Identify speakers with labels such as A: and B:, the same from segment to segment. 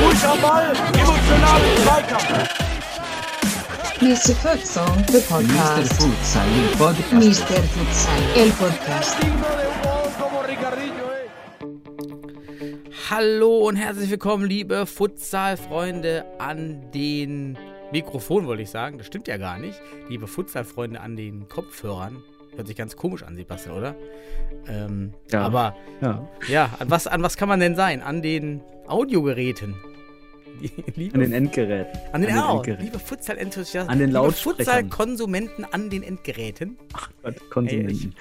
A: Ruhig am Ball, emotional Zweikampf.
B: Mr. Futsal, the
C: Mr.
B: podcast.
C: Futsal, il podcast.
B: Mr. Futsal, el podcast.
D: Hallo und herzlich willkommen, liebe Futsal-Freunde an den Mikrofon, wollte ich sagen. Das stimmt ja gar nicht. Liebe Futsal-Freunde an den Kopfhörern. Hört sich ganz komisch an, Sebastian, oder? Ähm,
E: Ja.
D: Aber
E: Ja,
D: ja, an was, an was kann man denn sein? An den Audiogeräten. Liebe,
E: an den Endgeräten.
D: an den,
E: an den
D: oh,
E: Endgeräten.
D: liebe Futsal-Enthusiasten.
E: An den Lautsprechern.
D: Futsal-Konsumenten an den Endgeräten.
E: Gott, Konsumenten.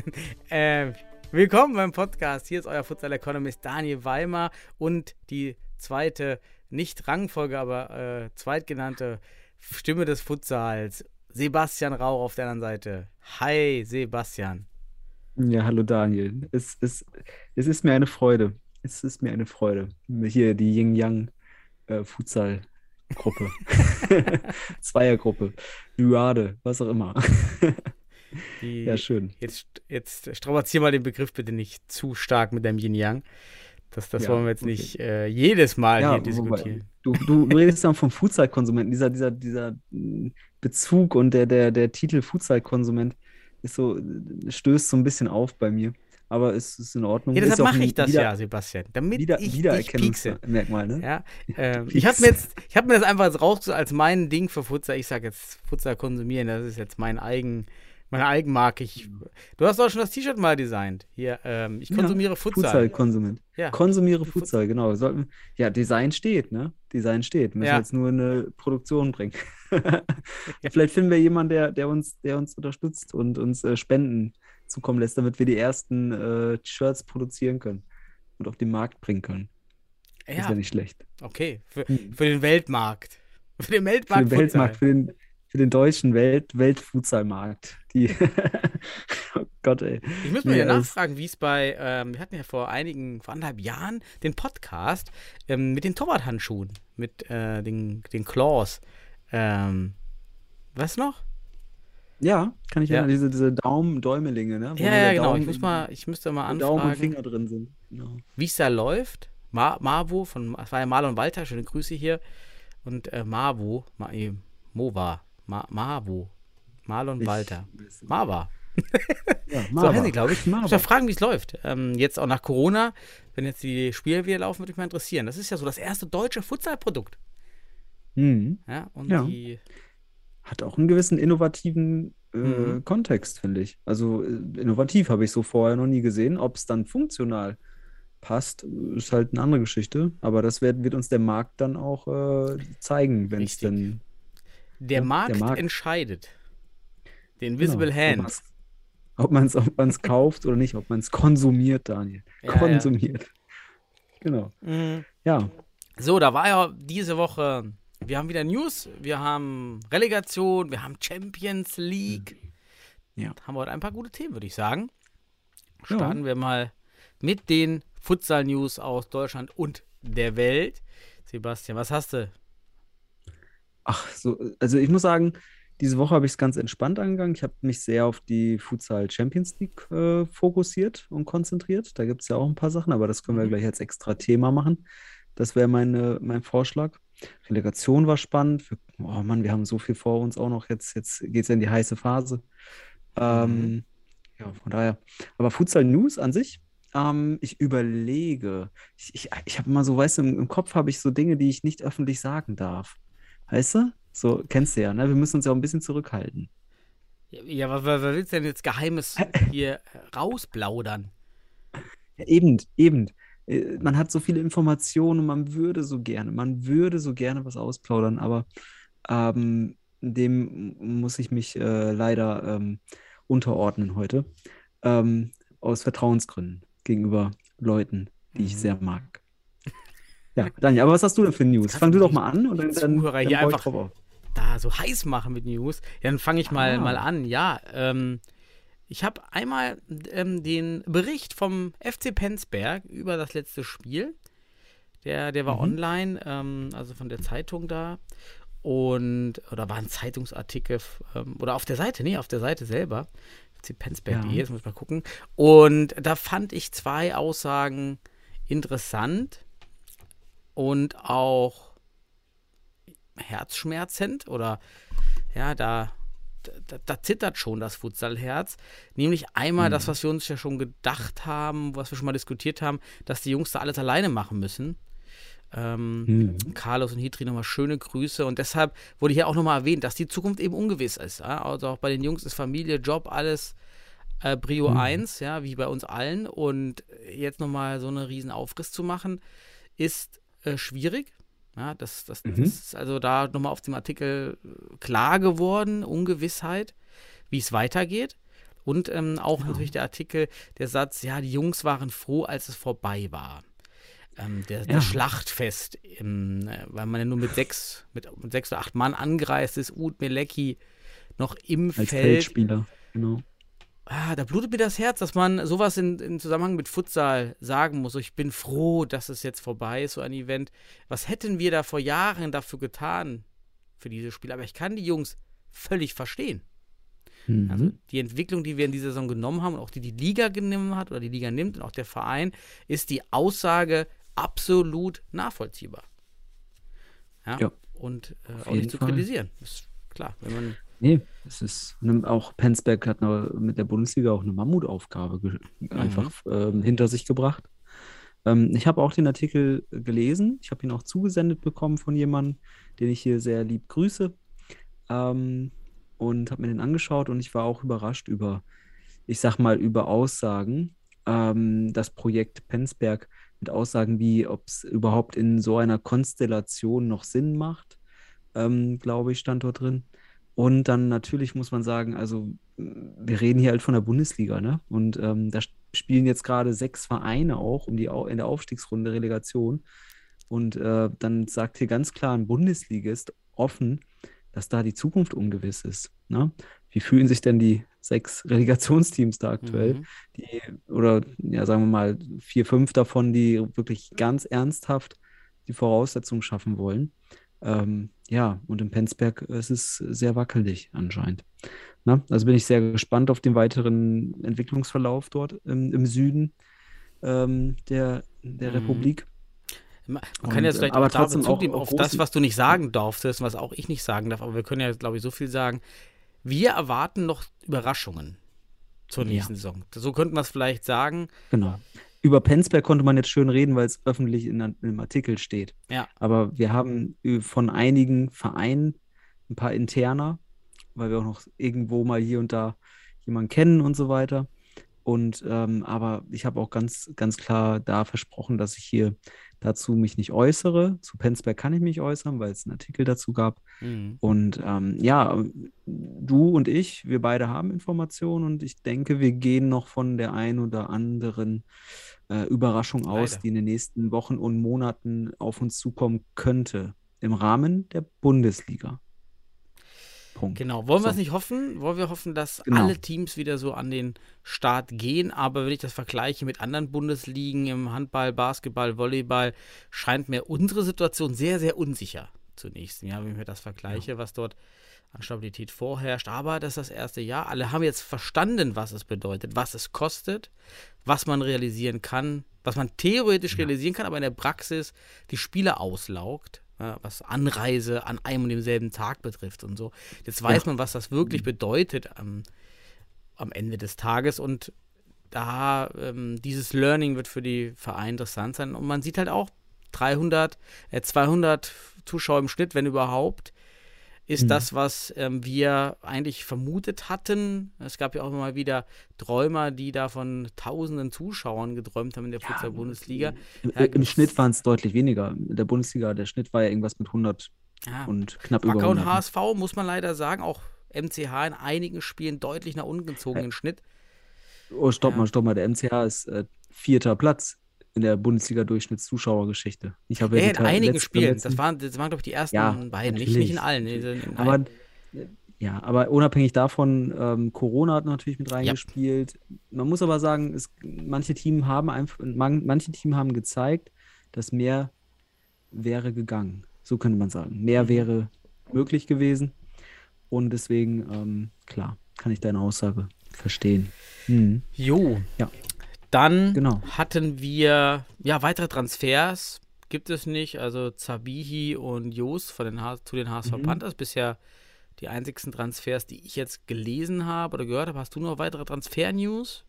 D: äh, willkommen beim Podcast. Hier ist euer Futsal Economist Daniel Weimer und die zweite, nicht Rangfolge, aber äh, zweitgenannte Stimme des Futsals, Sebastian Rauch auf der anderen Seite. Hi, Sebastian.
E: Ja, hallo Daniel. Es, es, es ist mir eine Freude. Es ist mir eine Freude. Hier die Yin-Yang äh, Futsal-Gruppe. Zweiergruppe. Duade, was auch immer.
D: Die,
E: Ja, schön.
D: Jetzt, jetzt strapazier mal den Begriff bitte nicht zu stark mit deinem Yin-Yang. Das, das
E: Ja,
D: wollen wir jetzt
E: okay.
D: nicht äh, jedes Mal
E: Ja,
D: hier
E: wobei,
D: diskutieren.
E: du, du, du redest dann vom Futsal-Konsumenten. Dieser, dieser, dieser mm, Bezug und der, der, der Titel Futsal-Konsument ist so, stößt so ein bisschen auf bei mir. Aber es ist in Ordnung.
D: Ja, deshalb mache ich das
E: Wieder-
D: ja, Sebastian. Damit
E: Wieder,
D: ich.
E: Wiedererkennungsmerkmal, ne?
D: Ja, ähm, ich habe mir jetzt, ich habe mir das einfach jetzt raus als mein Ding für Futsal. Ich sage jetzt Futsal konsumieren. Das ist jetzt mein eigen, meine Eigenmarke. Ich, du hast auch schon das T-Shirt mal designt. Hier, ähm, ich
E: Ja,
D: konsumiere Futsal.
E: Futsal-Konsument.
D: Ja.
E: Konsumiere Futsal, genau. Sollten, ja, Design steht, ne? Design steht. Müssen
D: Ja.
E: jetzt nur eine Produktion bringen. Vielleicht finden wir jemanden, der, der uns, der uns unterstützt und uns äh, Spenden zukommen lässt, damit wir die ersten äh, Shirts produzieren können und auf den Markt bringen können. Das
D: Ja,
E: wäre nicht schlecht.
D: okay. Für,
E: Hm.
D: für den Weltmarkt. Für den
E: Für
D: Weltmarkt.
E: den Weltmarkt,
D: Futsal.
E: für den, für den deutschen Welt, Weltfutsalmarkt. Die, oh Gott, ey.
D: Ich muss mal ja
E: alles-
D: nachfragen, wie es bei, ähm, wir hatten ja vor einigen, vor anderthalb Jahren den Podcast ähm, mit den Torwart-Handschuhen, mit äh, den, den Claws. Ähm, was noch?
E: Ja, kann ich
D: Ja.
E: ja, diese, diese Daumen, Däumelinge, ne? Wo
D: Ja, ja, genau. Ich muss mal, ich müsste mal
E: wo Daumen und
D: anfragen.
E: Finger drin sind. Genau.
D: wie es da läuft. Ma Marvo von es war ja Marlon Walter, schöne Grüße hier. Und äh, Marvo, Ma eh, Mova, Ma Marvo, Marlon
E: Ich-
D: Walter, Marva.
E: Ja,
D: So heißen die, glaube ich. Ich muss
E: Marva.
D: mal fragen, wie es läuft. Ähm, jetzt auch nach Corona, wenn jetzt die Spiele wieder laufen, würde mich mal interessieren. Das ist ja so das erste deutsche Futsalprodukt.
E: Mhm.
D: Ja, und
E: Ja.
D: die,
E: Hat auch einen gewissen innovativen äh,
D: Mhm.
E: Kontext, finde ich. Also äh, innovativ habe ich so vorher noch nie gesehen. Ob es dann funktional passt, ist halt eine andere Geschichte. Aber das wird, wird uns der Markt dann auch äh, zeigen, wenn es denn
D: der,
E: der
D: Markt
E: Markt.
D: entscheidet. The Invisible
E: genau,
D: Hand.
E: ob man es ob man's kauft oder nicht, ob man es konsumiert, Daniel.
D: Ja, ja.
E: konsumiert. Genau.
D: Mhm.
E: Ja.
D: So, da war ja diese Woche, wir haben wieder News, wir haben Relegation, wir haben Champions League.
E: Ja.
D: Da haben wir heute ein paar gute Themen, würde ich sagen.
E: Ja.
D: Starten wir mal mit den Futsal-News aus Deutschland und der Welt. Sebastian, was hast du?
E: Ach, so, also ich muss sagen, diese Woche habe ich es ganz entspannt angegangen. Ich habe mich sehr auf die Futsal Champions League äh, fokussiert und konzentriert. Da gibt es ja auch ein paar Sachen, aber das können wir
D: Mhm.
E: gleich als extra Thema machen. Das wäre meine, mein Vorschlag. Relegation war spannend. Wir, oh Mann, wir haben so viel vor uns auch noch. Jetzt, jetzt geht es ja in die heiße Phase. Ähm, ja, von daher. Aber Futsal News an sich, ähm, ich überlege. Ich, ich, ich habe immer so, weißt du, im, im Kopf habe ich so Dinge, die ich nicht öffentlich sagen darf. Weißt du? So, kennst du ja, ne? Wir müssen uns ja auch ein bisschen zurückhalten.
D: Ja, was, was willst du denn jetzt Geheimes hier rausplaudern?
E: Ja, eben, eben. Äh, Man hat so viele Informationen und man würde so gerne, man würde so gerne was ausplaudern, aber ähm, dem muss ich mich äh, leider ähm, unterordnen heute. Ähm, aus Vertrauensgründen gegenüber Leuten, die ich
D: Mhm.
E: sehr mag. Ja, Daniel, aber was hast du denn für News?
D: Kannst
E: Fang
D: du
E: doch mal an und dann, dann,
D: Zuhörer
E: dann
D: hier einfach- da so heiß machen mit News. Ja, dann fange ich mal,
E: Ah.
D: mal an. Ja, ähm, ich habe einmal ähm, den Bericht vom FC Penzberg über das letzte Spiel. Der, der war
E: Mhm.
D: online, ähm, also von der Zeitung da. und, oder war ein Zeitungsartikel, ähm, oder auf der Seite, nee, auf der Seite selber, cpensberg.de,
E: Ja.
D: jetzt muss ich mal gucken. Und da fand ich zwei Aussagen interessant und auch herzschmerzend oder ja, da, da, da zittert schon das Futsalherz. Nämlich einmal das, was wir uns ja schon gedacht haben, was wir schon mal diskutiert haben, dass die Jungs da alles alleine machen müssen. Ähm,
E: Mhm.
D: Carlos und Hitri nochmal schöne Grüße und deshalb wurde hier auch nochmal erwähnt, dass die Zukunft eben ungewiss ist. Ja? Also auch bei den Jungs ist Familie, Job, alles äh, Brio 1, ja, wie bei uns allen. Und jetzt nochmal so einen riesen Aufriss zu machen, ist äh, schwierig. Ja, das, das,
E: Mhm.
D: das ist also da nochmal auf dem Artikel äh, klar geworden, Ungewissheit, wie es weitergeht. Und ähm, auch natürlich der Artikel, der Satz, ja, die Jungs waren froh, als es vorbei war. Ähm, der,
E: Ja.
D: Das Schlachtfest, im, äh, weil man ja nur mit sechs, mit, mit sechs oder acht Mann angereist ist, Ud Melecki noch im
E: Als
D: Feld.
E: Feldspieler, genau.
D: Ah, da blutet mir das Herz, dass man sowas in, in Zusammenhang mit Futsal sagen muss. Ich bin froh, dass es jetzt vorbei ist, so ein Event. Was hätten wir da vor Jahren dafür getan für dieses Spiel? Aber ich kann die Jungs völlig verstehen.
E: Mhm.
D: Also die Entwicklung, die wir in dieser Saison genommen haben und auch die die Liga genommen hat oder die Liga nimmt und auch der Verein, ist die Aussage absolut nachvollziehbar. Ja.
E: Ja,
D: und äh, auch nicht zu
E: Fall.
D: kritisieren. Ist klar, wenn man
E: Nee, es ist ne, auch Penzberg hat mit der Bundesliga auch eine Mammutaufgabe ge einfach ähm, hinter sich gebracht. Ähm, ich habe auch den Artikel gelesen. Ich habe ihn auch zugesendet bekommen von jemandem, den ich hier sehr lieb grüße. Ähm, und habe mir den angeschaut und ich war auch überrascht über, ich sag mal, über Aussagen. Ähm, das Projekt Penzberg mit Aussagen wie, ob es überhaupt in so einer Konstellation noch Sinn macht, ähm, glaube ich, stand dort drin. Und dann natürlich muss man sagen, also wir reden hier halt von der Bundesliga, ne? Und ähm, da sp- spielen jetzt gerade sechs Vereine auch um die in der Aufstiegsrunde Relegation. Und äh, dann sagt hier ganz klar ein Bundesligist offen, dass da die Zukunft ungewiss ist. Ne? Wie fühlen sich denn die sechs Relegationsteams da aktuell?
D: Mhm.
E: Die, oder ja, sagen wir mal, vier, fünf davon, die wirklich ganz ernsthaft die Voraussetzungen schaffen wollen. Ähm, ja, und in Penzberg ist es sehr wackelig anscheinend. Na, also bin ich sehr gespannt auf den weiteren Entwicklungsverlauf dort im, im Süden ähm, der, der
D: Mhm.
E: Republik.
D: Man
E: Und,
D: kann jetzt
E: äh,
D: vielleicht
E: aber
D: auch
E: trotzdem
D: Bezug
E: auch-
D: nehmen auf das, was du nicht sagen darfst, was auch ich nicht sagen darf, aber wir können ja, glaube ich, so viel sagen. Wir erwarten noch Überraschungen zur
E: Ja.
D: nächsten Saison. So könnten wir es vielleicht sagen.
E: Genau. Über Penzberg konnte man jetzt schön reden, weil es öffentlich in, in einem Artikel steht.
D: Ja.
E: Aber wir haben von einigen Vereinen ein paar interner, weil wir auch noch irgendwo mal hier und da jemanden kennen und so weiter. Und ähm, aber ich habe auch ganz, ganz klar da versprochen, dass ich hier dazu mich nicht äußere. Zu Penzberg kann ich mich äußern, weil es einen Artikel dazu gab.
D: Mhm.
E: Und ähm, ja, du und ich, wir beide haben Informationen und ich denke, wir gehen noch von der ein oder anderen äh, Überraschung aus,
D: Leider.
E: die in den nächsten Wochen und Monaten auf uns zukommen könnte. Im Rahmen der Bundesliga. Punkt.
D: Genau. Wollen wir es
E: So.
D: nicht hoffen? Wollen wir hoffen, dass
E: Genau.
D: alle Teams wieder so an den Start gehen? Aber wenn ich das vergleiche mit anderen Bundesligen im Handball, Basketball, Volleyball, scheint mir unsere Situation sehr, sehr unsicher zunächst. Ja, wenn ich mir das vergleiche, was dort an Stabilität vorherrscht. Aber das ist das erste Jahr. Alle haben jetzt verstanden, was es bedeutet, was es kostet, was man realisieren kann, was man theoretisch realisieren kann, aber in der Praxis die Spieler auslaugt, ja, was Anreise an einem und demselben Tag betrifft und so. Jetzt weiß man, was das wirklich bedeutet am, am Ende des Tages und da ähm, dieses Learning wird für die Vereine interessant sein und man sieht halt auch 300, äh, 200 Zuschauer im Schnitt, wenn überhaupt, ist
E: Mhm.
D: das, was ähm, wir eigentlich vermutet hatten. Es gab ja auch immer mal wieder Träumer, die da von tausenden Zuschauern geträumt haben in der Futsal-Bundesliga.
E: Im,
D: Ja,
E: Im Schnitt waren es deutlich weniger. In der Bundesliga, der Schnitt war ja irgendwas mit 100
D: Ja.
E: und knapp über
D: Wacker und
E: 100.
D: HSV, muss man leider sagen, auch MCH in einigen Spielen deutlich nach unten gezogen im Schnitt.
E: Oh, stopp
D: Ja.
E: mal, stopp mal. Der MCH ist äh, vierter Platz in der Bundesliga-Durchschnittszuschauergeschichte. Ich habe
D: Ja,
E: ja
D: in einigen Spielen.
E: letzten-
D: Das waren, das waren glaube ich, die ersten
E: Ja,
D: beiden. Nicht, nicht in allen. in-
E: Aber
D: allen.
E: ja, aber unabhängig davon, ähm, Corona hat natürlich mit reingespielt. Man muss aber sagen, es, manche Teams haben einfach, man, manche Teams haben gezeigt, dass mehr wäre gegangen. So könnte man sagen. Mehr
D: Mhm.
E: wäre möglich gewesen. Und deswegen, ähm, klar, kann ich deine Aussage verstehen. Mhm.
D: Jo.
E: Ja.
D: Dann
E: Genau.
D: hatten wir ja weitere Transfers. Gibt es nicht. Also Zabihi und Jos von den H zu den HSV
E: Mhm.
D: Panthers. Bisher die einzigsten Transfers, die ich jetzt gelesen habe oder gehört habe. Hast du noch weitere Transfer-News?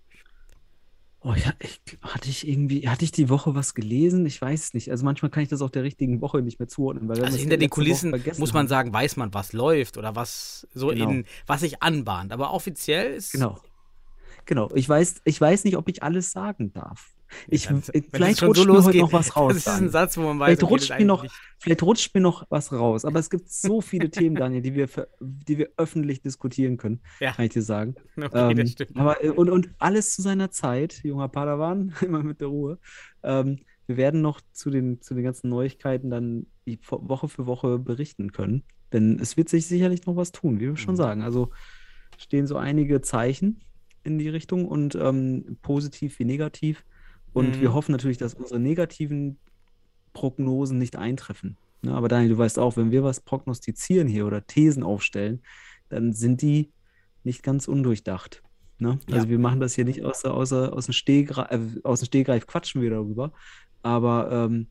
E: Oh ja, ich, hatte ich irgendwie, hatte ich die Woche was gelesen? Ich weiß es nicht. Also manchmal kann ich das auch der richtigen Woche nicht mehr zuordnen. Weil
D: Also hinter den Kulissen muss man sagen, weiß man, was läuft oder was so
E: Genau.
D: in, was sich anbahnt. Aber offiziell ist.
E: Genau. Genau. Ich weiß, ich weiß nicht, ob ich alles sagen darf. Ich,
D: wenn es
E: vielleicht rutscht
D: so
E: mir heute noch was raus.
D: Das ist ein. Satz, wo man weiß,
E: Vielleicht rutscht
D: das
E: mir noch, vielleicht rutscht mir noch was raus. Aber es gibt so viele Themen, Daniel, die wir, ver- die wir öffentlich diskutieren können,
D: Ja.
E: kann ich dir sagen.
D: Okay, das
E: Ähm,
D: stimmt.
E: aber, äh, und, und alles zu seiner Zeit, junger Padawan, immer mit der Ruhe. Ähm, wir werden noch zu den, zu den ganzen Neuigkeiten dann Woche für Woche berichten können. Denn es wird sich sicherlich noch was tun, wie wir schon
D: Mhm.
E: sagen. Also stehen so einige Zeichen in die Richtung und ähm, positiv wie negativ. Und
D: Mhm.
E: wir hoffen natürlich, dass unsere negativen Prognosen nicht eintreffen. Ne, aber Daniel, du weißt auch, wenn wir was prognostizieren hier oder Thesen aufstellen, dann sind die nicht ganz undurchdacht. Ne? Also
D: Ja.
E: wir machen das hier nicht außer, außer, aus, dem Stegreif, äh, aus dem Stegreif quatschen wir darüber, aber ähm,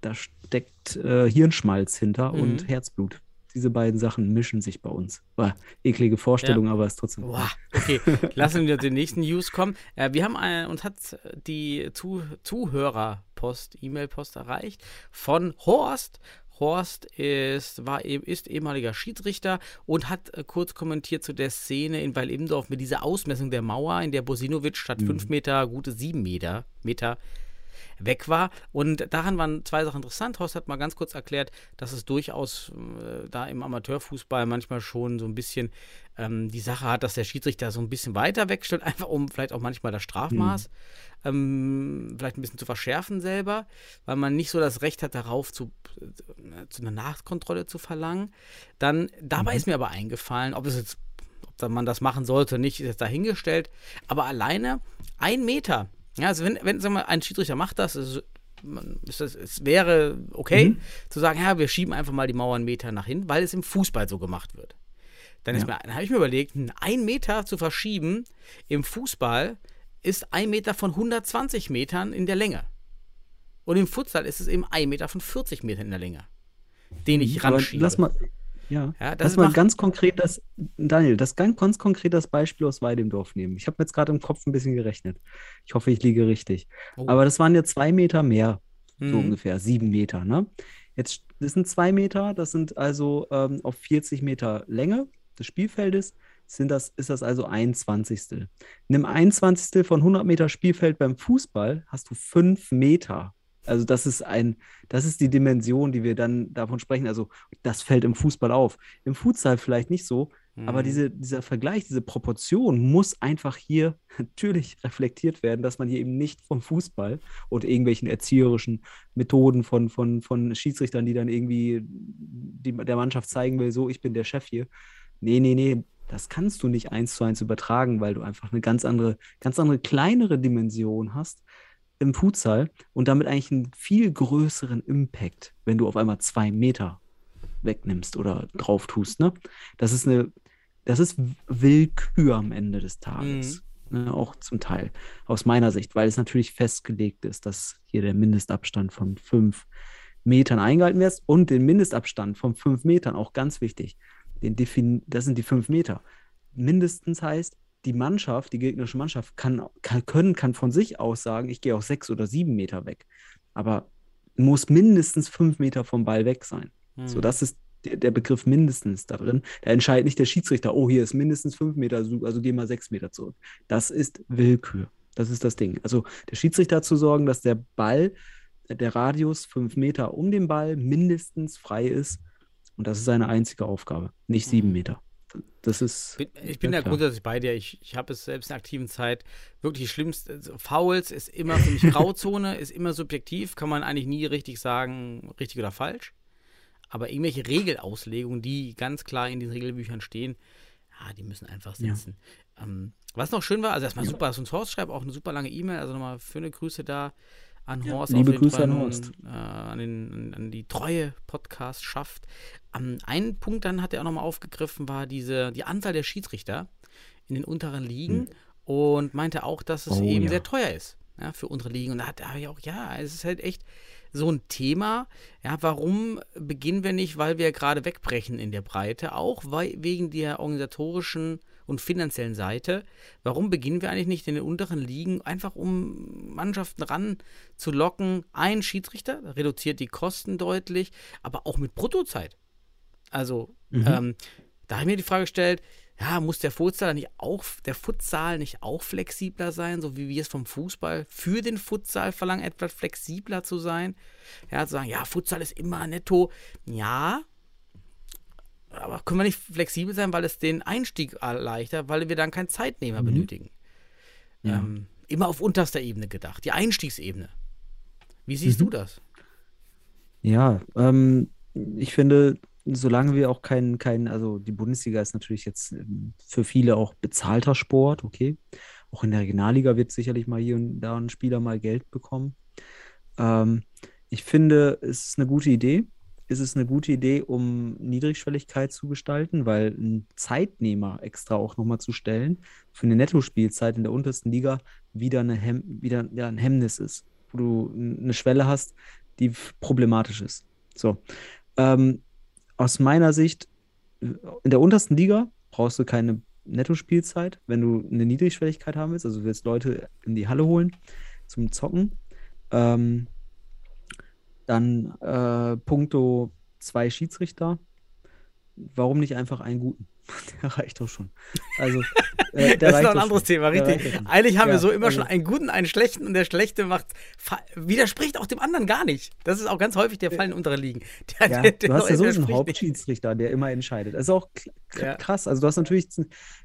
E: da steckt äh, Hirnschmalz hinter
D: Mhm.
E: und Herzblut. Diese beiden Sachen mischen sich bei uns. Boah, eklige Vorstellung, aber ist trotzdem.
D: Boah, okay, lassen wir den nächsten News kommen. Äh, wir haben ein, uns hat die Zu Zuhörerpost, E-Mail-Post erreicht von Horst. Horst ist, war, eben- ist ehemaliger Schiedsrichter und hat äh, kurz kommentiert zu der Szene in Weil-Imdorf mit dieser Ausmessung der Mauer, in der Bosinovic statt 5 Meter gute 7 Meter, Meter weg war. Und daran waren zwei Sachen interessant. Horst hat mal ganz kurz erklärt, dass es durchaus äh, da im Amateurfußball manchmal schon so ein bisschen ähm, die Sache hat, dass der Schiedsrichter so ein bisschen weiter wegstellt, einfach um vielleicht auch manchmal das Strafmaß ähm, vielleicht ein bisschen zu verschärfen selber, weil man nicht so das Recht hat, darauf zu, äh, zu einer Nachkontrolle zu verlangen. Dann, dabei ist mir aber eingefallen, ob es jetzt ob man das machen sollte, nicht, ist jetzt dahingestellt. Aber alleine ein Meter. Ja, also wenn, wenn sagen wir, ein Schiedsrichter macht das, ist, ist das, es wäre okay, zu sagen, ja, wir schieben einfach mal die Mauer einen Meter nach hinten, weil es im Fußball so gemacht wird. Dann,
E: Ja.
D: dann habe ich mir überlegt, ein Meter zu verschieben im Fußball ist ein Meter von 120 Metern in der Länge. Und im Futsal ist es eben ein Meter von 40 Metern in der Länge, den ich
E: Aber
D: ranschiebe.
E: lass mal, ja,
D: Ja, das
E: lass mal
D: macht-
E: ganz konkret das, Daniel, das ganz, ganz konkret das Beispiel aus Weidemdorf nehmen. Ich habe jetzt gerade im Kopf ein bisschen gerechnet. Ich hoffe, ich liege richtig.
D: Oh.
E: Aber das waren ja zwei Meter mehr, so
D: Mhm.
E: ungefähr, sieben Meter, ne? Jetzt, das sind zwei Meter, das sind also ähm, auf 40 Meter Länge des Spielfeldes, sind das, ist das also ein Zwanzigstel. Nimm ein Zwanzigstel von 100 Meter Spielfeld beim Fußball, hast du fünf Meter. Also das ist ein, das ist die Dimension, die wir dann davon sprechen. Also das fällt im Fußball auf. Im Futsal vielleicht nicht so, aber
D: Mhm.
E: diese, dieser Vergleich, diese Proportion muss einfach hier natürlich reflektiert werden, dass man hier eben nicht vom Fußball und irgendwelchen erzieherischen Methoden von, von, von Schiedsrichtern, die dann irgendwie die, der Mannschaft zeigen will, so, ich bin der Chef hier. Nee, nee, nee, das kannst du nicht eins zu eins übertragen, weil du einfach eine ganz andere, ganz andere kleinere Dimension hast im Futsal und damit eigentlich einen viel größeren Impact, wenn du auf einmal zwei Meter wegnimmst oder drauf tust. Ne? Das ist eine, das ist Willkür am Ende des Tages. Ne? Auch zum Teil aus meiner Sicht, weil es natürlich festgelegt ist, dass hier der Mindestabstand von fünf Metern eingehalten wird und den Mindestabstand von fünf Metern, auch ganz wichtig. Den defin das sind die fünf Meter. Mindestens heißt, die Mannschaft, die gegnerische Mannschaft, kann, kann, können, kann von sich aus sagen, ich gehe auch sechs oder sieben Meter weg. Aber muss mindestens fünf Meter vom Ball weg sein. So,
D: Mhm.
E: das ist der, der Begriff mindestens da drin. Da entscheidet nicht der Schiedsrichter, oh, hier ist mindestens fünf Meter, also also geh mal sechs Meter zurück. Das ist Willkür. Das ist das Ding. Also der Schiedsrichter zu sorgen, dass der Ball, der Radius fünf Meter um den Ball mindestens frei ist. Und das ist seine einzige Aufgabe, nicht sieben
D: Mhm.
E: Meter. Das ist.
D: Ich bin
E: ja
D: da grundsätzlich bei dir. Ich, ich habe es selbst in der aktiven Zeit wirklich schlimmst. also Fouls ist immer für mich Grauzone, ist immer subjektiv, kann man eigentlich nie richtig sagen, richtig oder falsch. Aber irgendwelche Regelauslegungen, die ganz klar in den Regelbüchern stehen, ja, die müssen einfach
E: Ja.
D: sitzen. Ähm, was noch schön war, also erstmal super, dass uns Horst schreibt, auch eine super lange E-Mail, also nochmal schöne Grüße da an
E: Ja,
D: Horst.
E: liebe
D: auf jeden
E: Grüße
D: Fall
E: an Horst.
D: Äh, an, den, an, die treue Podcast schafft. Um, einen Punkt dann hat er auch nochmal aufgegriffen, war diese, die Anzahl der Schiedsrichter in den unteren Ligen und meinte auch, dass es
E: Hm. Oh,
D: eben
E: ja.
D: sehr teuer ist ja, für unsere Ligen. Und da hat er ja auch, ja, es ist halt echt so ein Thema. Ja, warum beginnen wir nicht, weil wir gerade wegbrechen in der Breite, auch weil, wegen der organisatorischen und finanziellen Seite. Warum beginnen wir eigentlich nicht in den unteren Ligen, einfach um Mannschaften ranzulocken? Ein Schiedsrichter reduziert die Kosten deutlich, aber auch mit Bruttozeit. Also,
E: Mhm.
D: ähm, da habe ich mir die Frage gestellt, ja, muss der Futsal nicht auch, der Futsal nicht auch flexibler sein, so wie wir es vom Fußball für den Futsal verlangen, etwas flexibler zu sein? Ja, zu sagen, ja, Futsal ist immer netto. Ja, aber können wir nicht flexibel sein, weil es den Einstieg erleichtert, weil wir dann keinen Zeitnehmer benötigen?
E: Ja.
D: Ähm, immer auf unterster Ebene gedacht, die Einstiegsebene. Wie siehst du das?
E: Ja, ähm, ich finde, solange wir auch keinen, kein, also die Bundesliga ist natürlich jetzt ähm, für viele auch bezahlter Sport, okay. Auch in der Regionalliga wird sicherlich mal hier und da ein Spieler mal Geld bekommen. Ähm, ich finde, es ist eine gute Idee. Es ist eine gute Idee, um Niedrigschwelligkeit zu gestalten, weil ein Zeitnehmer extra auch nochmal zu stellen für eine Nettospielzeit in der untersten Liga wieder, eine Hem wieder ja, ein Hemmnis ist, wo du eine Schwelle hast, die problematisch ist. So. Ähm, aus meiner Sicht, in der untersten Liga brauchst du keine Nettospielzeit, wenn du eine Niedrigschwelligkeit haben willst, also du willst Leute in die Halle holen zum Zocken. Ähm, dann äh, puncto zwei Schiedsrichter. Warum nicht einfach einen guten? Der reicht doch schon. Also, äh,
D: Das ist noch ein anderes
E: schon.
D: Thema, richtig. Eigentlich haben wir
E: Ja,
D: so immer
E: also-
D: schon einen guten, einen schlechten und der schlechte macht widerspricht auch dem anderen gar nicht. Das ist auch ganz häufig der Fall in unteren Ligen. Der,
E: Ja,
D: der- der
E: du hast ja so einen. Hauptschiedsrichter, der immer entscheidet. Das ist auch k- k-
D: Ja.
E: krass. Also du hast natürlich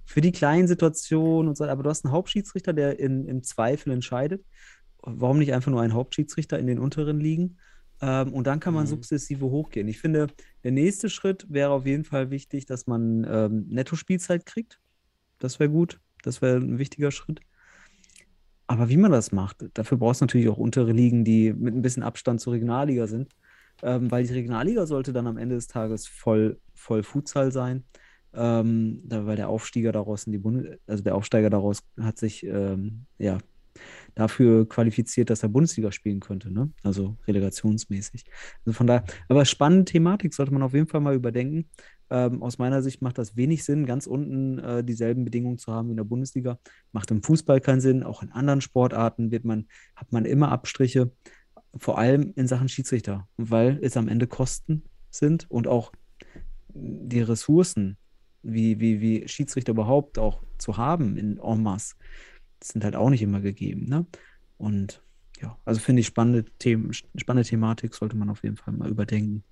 E: für die kleinen Situationen und so, aber du hast einen Hauptschiedsrichter, der in, im Zweifel entscheidet. Warum nicht einfach nur einen Hauptschiedsrichter in den unteren Ligen? Ähm, und dann kann man
D: Mhm.
E: sukzessive hochgehen. Ich finde, der nächste Schritt wäre auf jeden Fall wichtig, dass man ähm, Netto-Spielzeit kriegt. Das wäre gut. Das wäre ein wichtiger Schritt. Aber wie man das macht, dafür brauchst du natürlich auch untere Ligen, die mit ein bisschen Abstand zur Regionalliga sind. Ähm, weil die Regionalliga sollte dann am Ende des Tages voll, voll Futsal sein. Ähm, weil der Aufsteiger daraus in die Bundes also der Aufsteiger daraus hat sich ähm, ja dafür qualifiziert, dass er Bundesliga spielen könnte, ne? Also relegationsmäßig. Also von daher, aber spannende Thematik sollte man auf jeden Fall mal überdenken. Ähm, aus meiner Sicht macht das wenig Sinn, ganz unten äh, dieselben Bedingungen zu haben wie in der Bundesliga. Macht im Fußball keinen Sinn. Auch in anderen Sportarten wird man, hat man immer Abstriche, vor allem in Sachen Schiedsrichter, weil es am Ende Kosten sind und auch die Ressourcen, wie, wie, wie Schiedsrichter überhaupt auch zu haben in en masse, sind halt auch nicht immer gegeben. Ne? Und ja, also finde ich spannende Themen, spannende Thematik sollte man auf jeden Fall mal überdenken.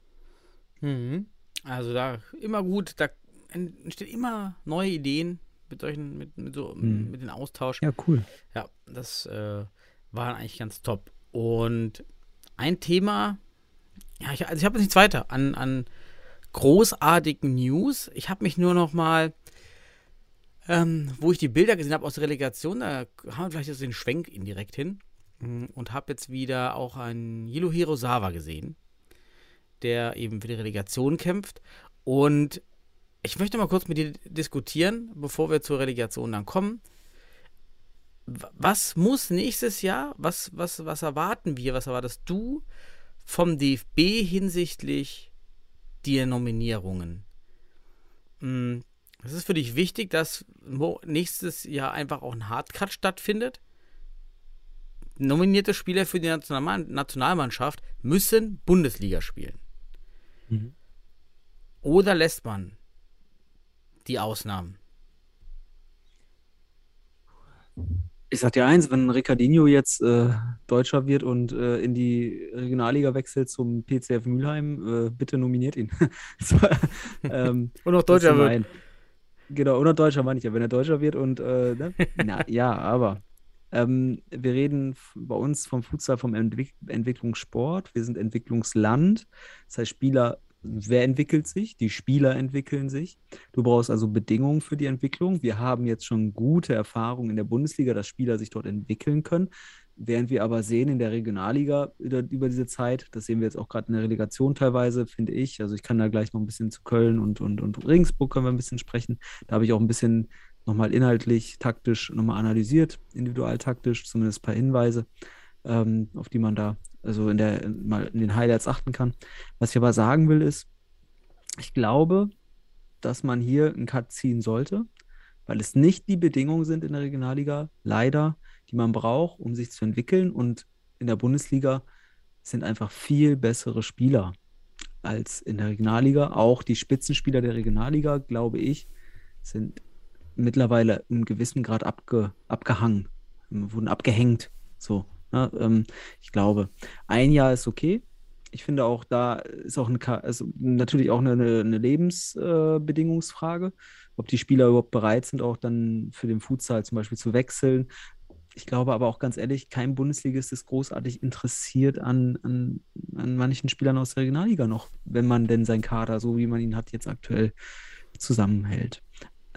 D: Mhm. Also da immer gut, da entstehen immer neue Ideen mit solchen, mit, mit so,
E: Mhm.
D: mit dem Austausch.
E: Ja, cool.
D: Ja, das äh, war eigentlich ganz top. Und ein Thema, ja, ich, also ich habe jetzt nichts weiter an, an großartigen News. Ich habe mich nur noch mal, ähm, wo ich die Bilder gesehen habe aus der Relegation, da haben wir vielleicht jetzt den Schwenk indirekt hin mm, und habe jetzt wieder auch einen Hirohiro Sawa gesehen, der eben für die Relegation kämpft. Und ich möchte mal kurz mit dir diskutieren, bevor wir zur Relegation dann kommen was muss nächstes Jahr, was, was, was erwarten wir, was erwartest du vom DFB hinsichtlich der Nominierungen? Hm, Es ist für dich wichtig, dass nächstes Jahr einfach auch ein Hardcut stattfindet. Nominierte Spieler für die National Nationalmannschaft müssen Bundesliga spielen.
E: Mhm.
D: Oder lässt man die Ausnahmen?
E: Ich sag dir eins, wenn Ricardinho jetzt äh, Deutscher wird und äh, in die Regionalliga wechselt zum PCF Mülheim, äh, bitte nominiert ihn. so, ähm,
D: Und
E: ist
D: Deutscher wird.
E: mein- Genau, oder Deutscher meine ich ja. Wenn er Deutscher wird und, äh, ne? Na, ja, aber ähm, wir reden bei uns vom Futsal, vom Entwick Entwicklungssport. Wir sind Entwicklungsland. Das heißt, Spieler, wer entwickelt sich? Die Spieler entwickeln sich. Du brauchst also Bedingungen für die Entwicklung. Wir haben jetzt schon gute Erfahrungen in der Bundesliga, dass Spieler sich dort entwickeln können. Während wir aber sehen in der Regionalliga über, diese Zeit, das sehen wir jetzt auch gerade in der Relegation teilweise, finde ich. Also ich kann da gleich noch ein bisschen zu Köln und, und, und Regensburg können wir ein bisschen sprechen. Da habe ich auch ein bisschen nochmal inhaltlich, taktisch nochmal analysiert, individual taktisch, zumindest ein paar Hinweise, ähm, auf die man da also in der mal in den Highlights achten kann. Was ich aber sagen will, ist, ich glaube, dass man hier einen Cut ziehen sollte, weil es nicht die Bedingungen sind in der Regionalliga, leider, die man braucht, um sich zu entwickeln. Und in der Bundesliga sind einfach viel bessere Spieler als in der Regionalliga. Auch die Spitzenspieler der Regionalliga, glaube ich, sind mittlerweile in gewissem Grad abge, abgehangen, wurden abgehängt. So, ne? ähm, ich glaube, ein Jahr ist okay. Ich finde auch, da ist auch eine, also natürlich auch eine, eine Lebensbedingungsfrage, äh, ob die Spieler überhaupt bereit sind, auch dann für den Futsal zum Beispiel zu wechseln. Ich glaube aber auch ganz ehrlich, kein Bundesligist ist großartig interessiert an, an, an manchen Spielern aus der Regionalliga noch, wenn man denn seinen Kader, so wie man ihn hat, jetzt aktuell zusammenhält.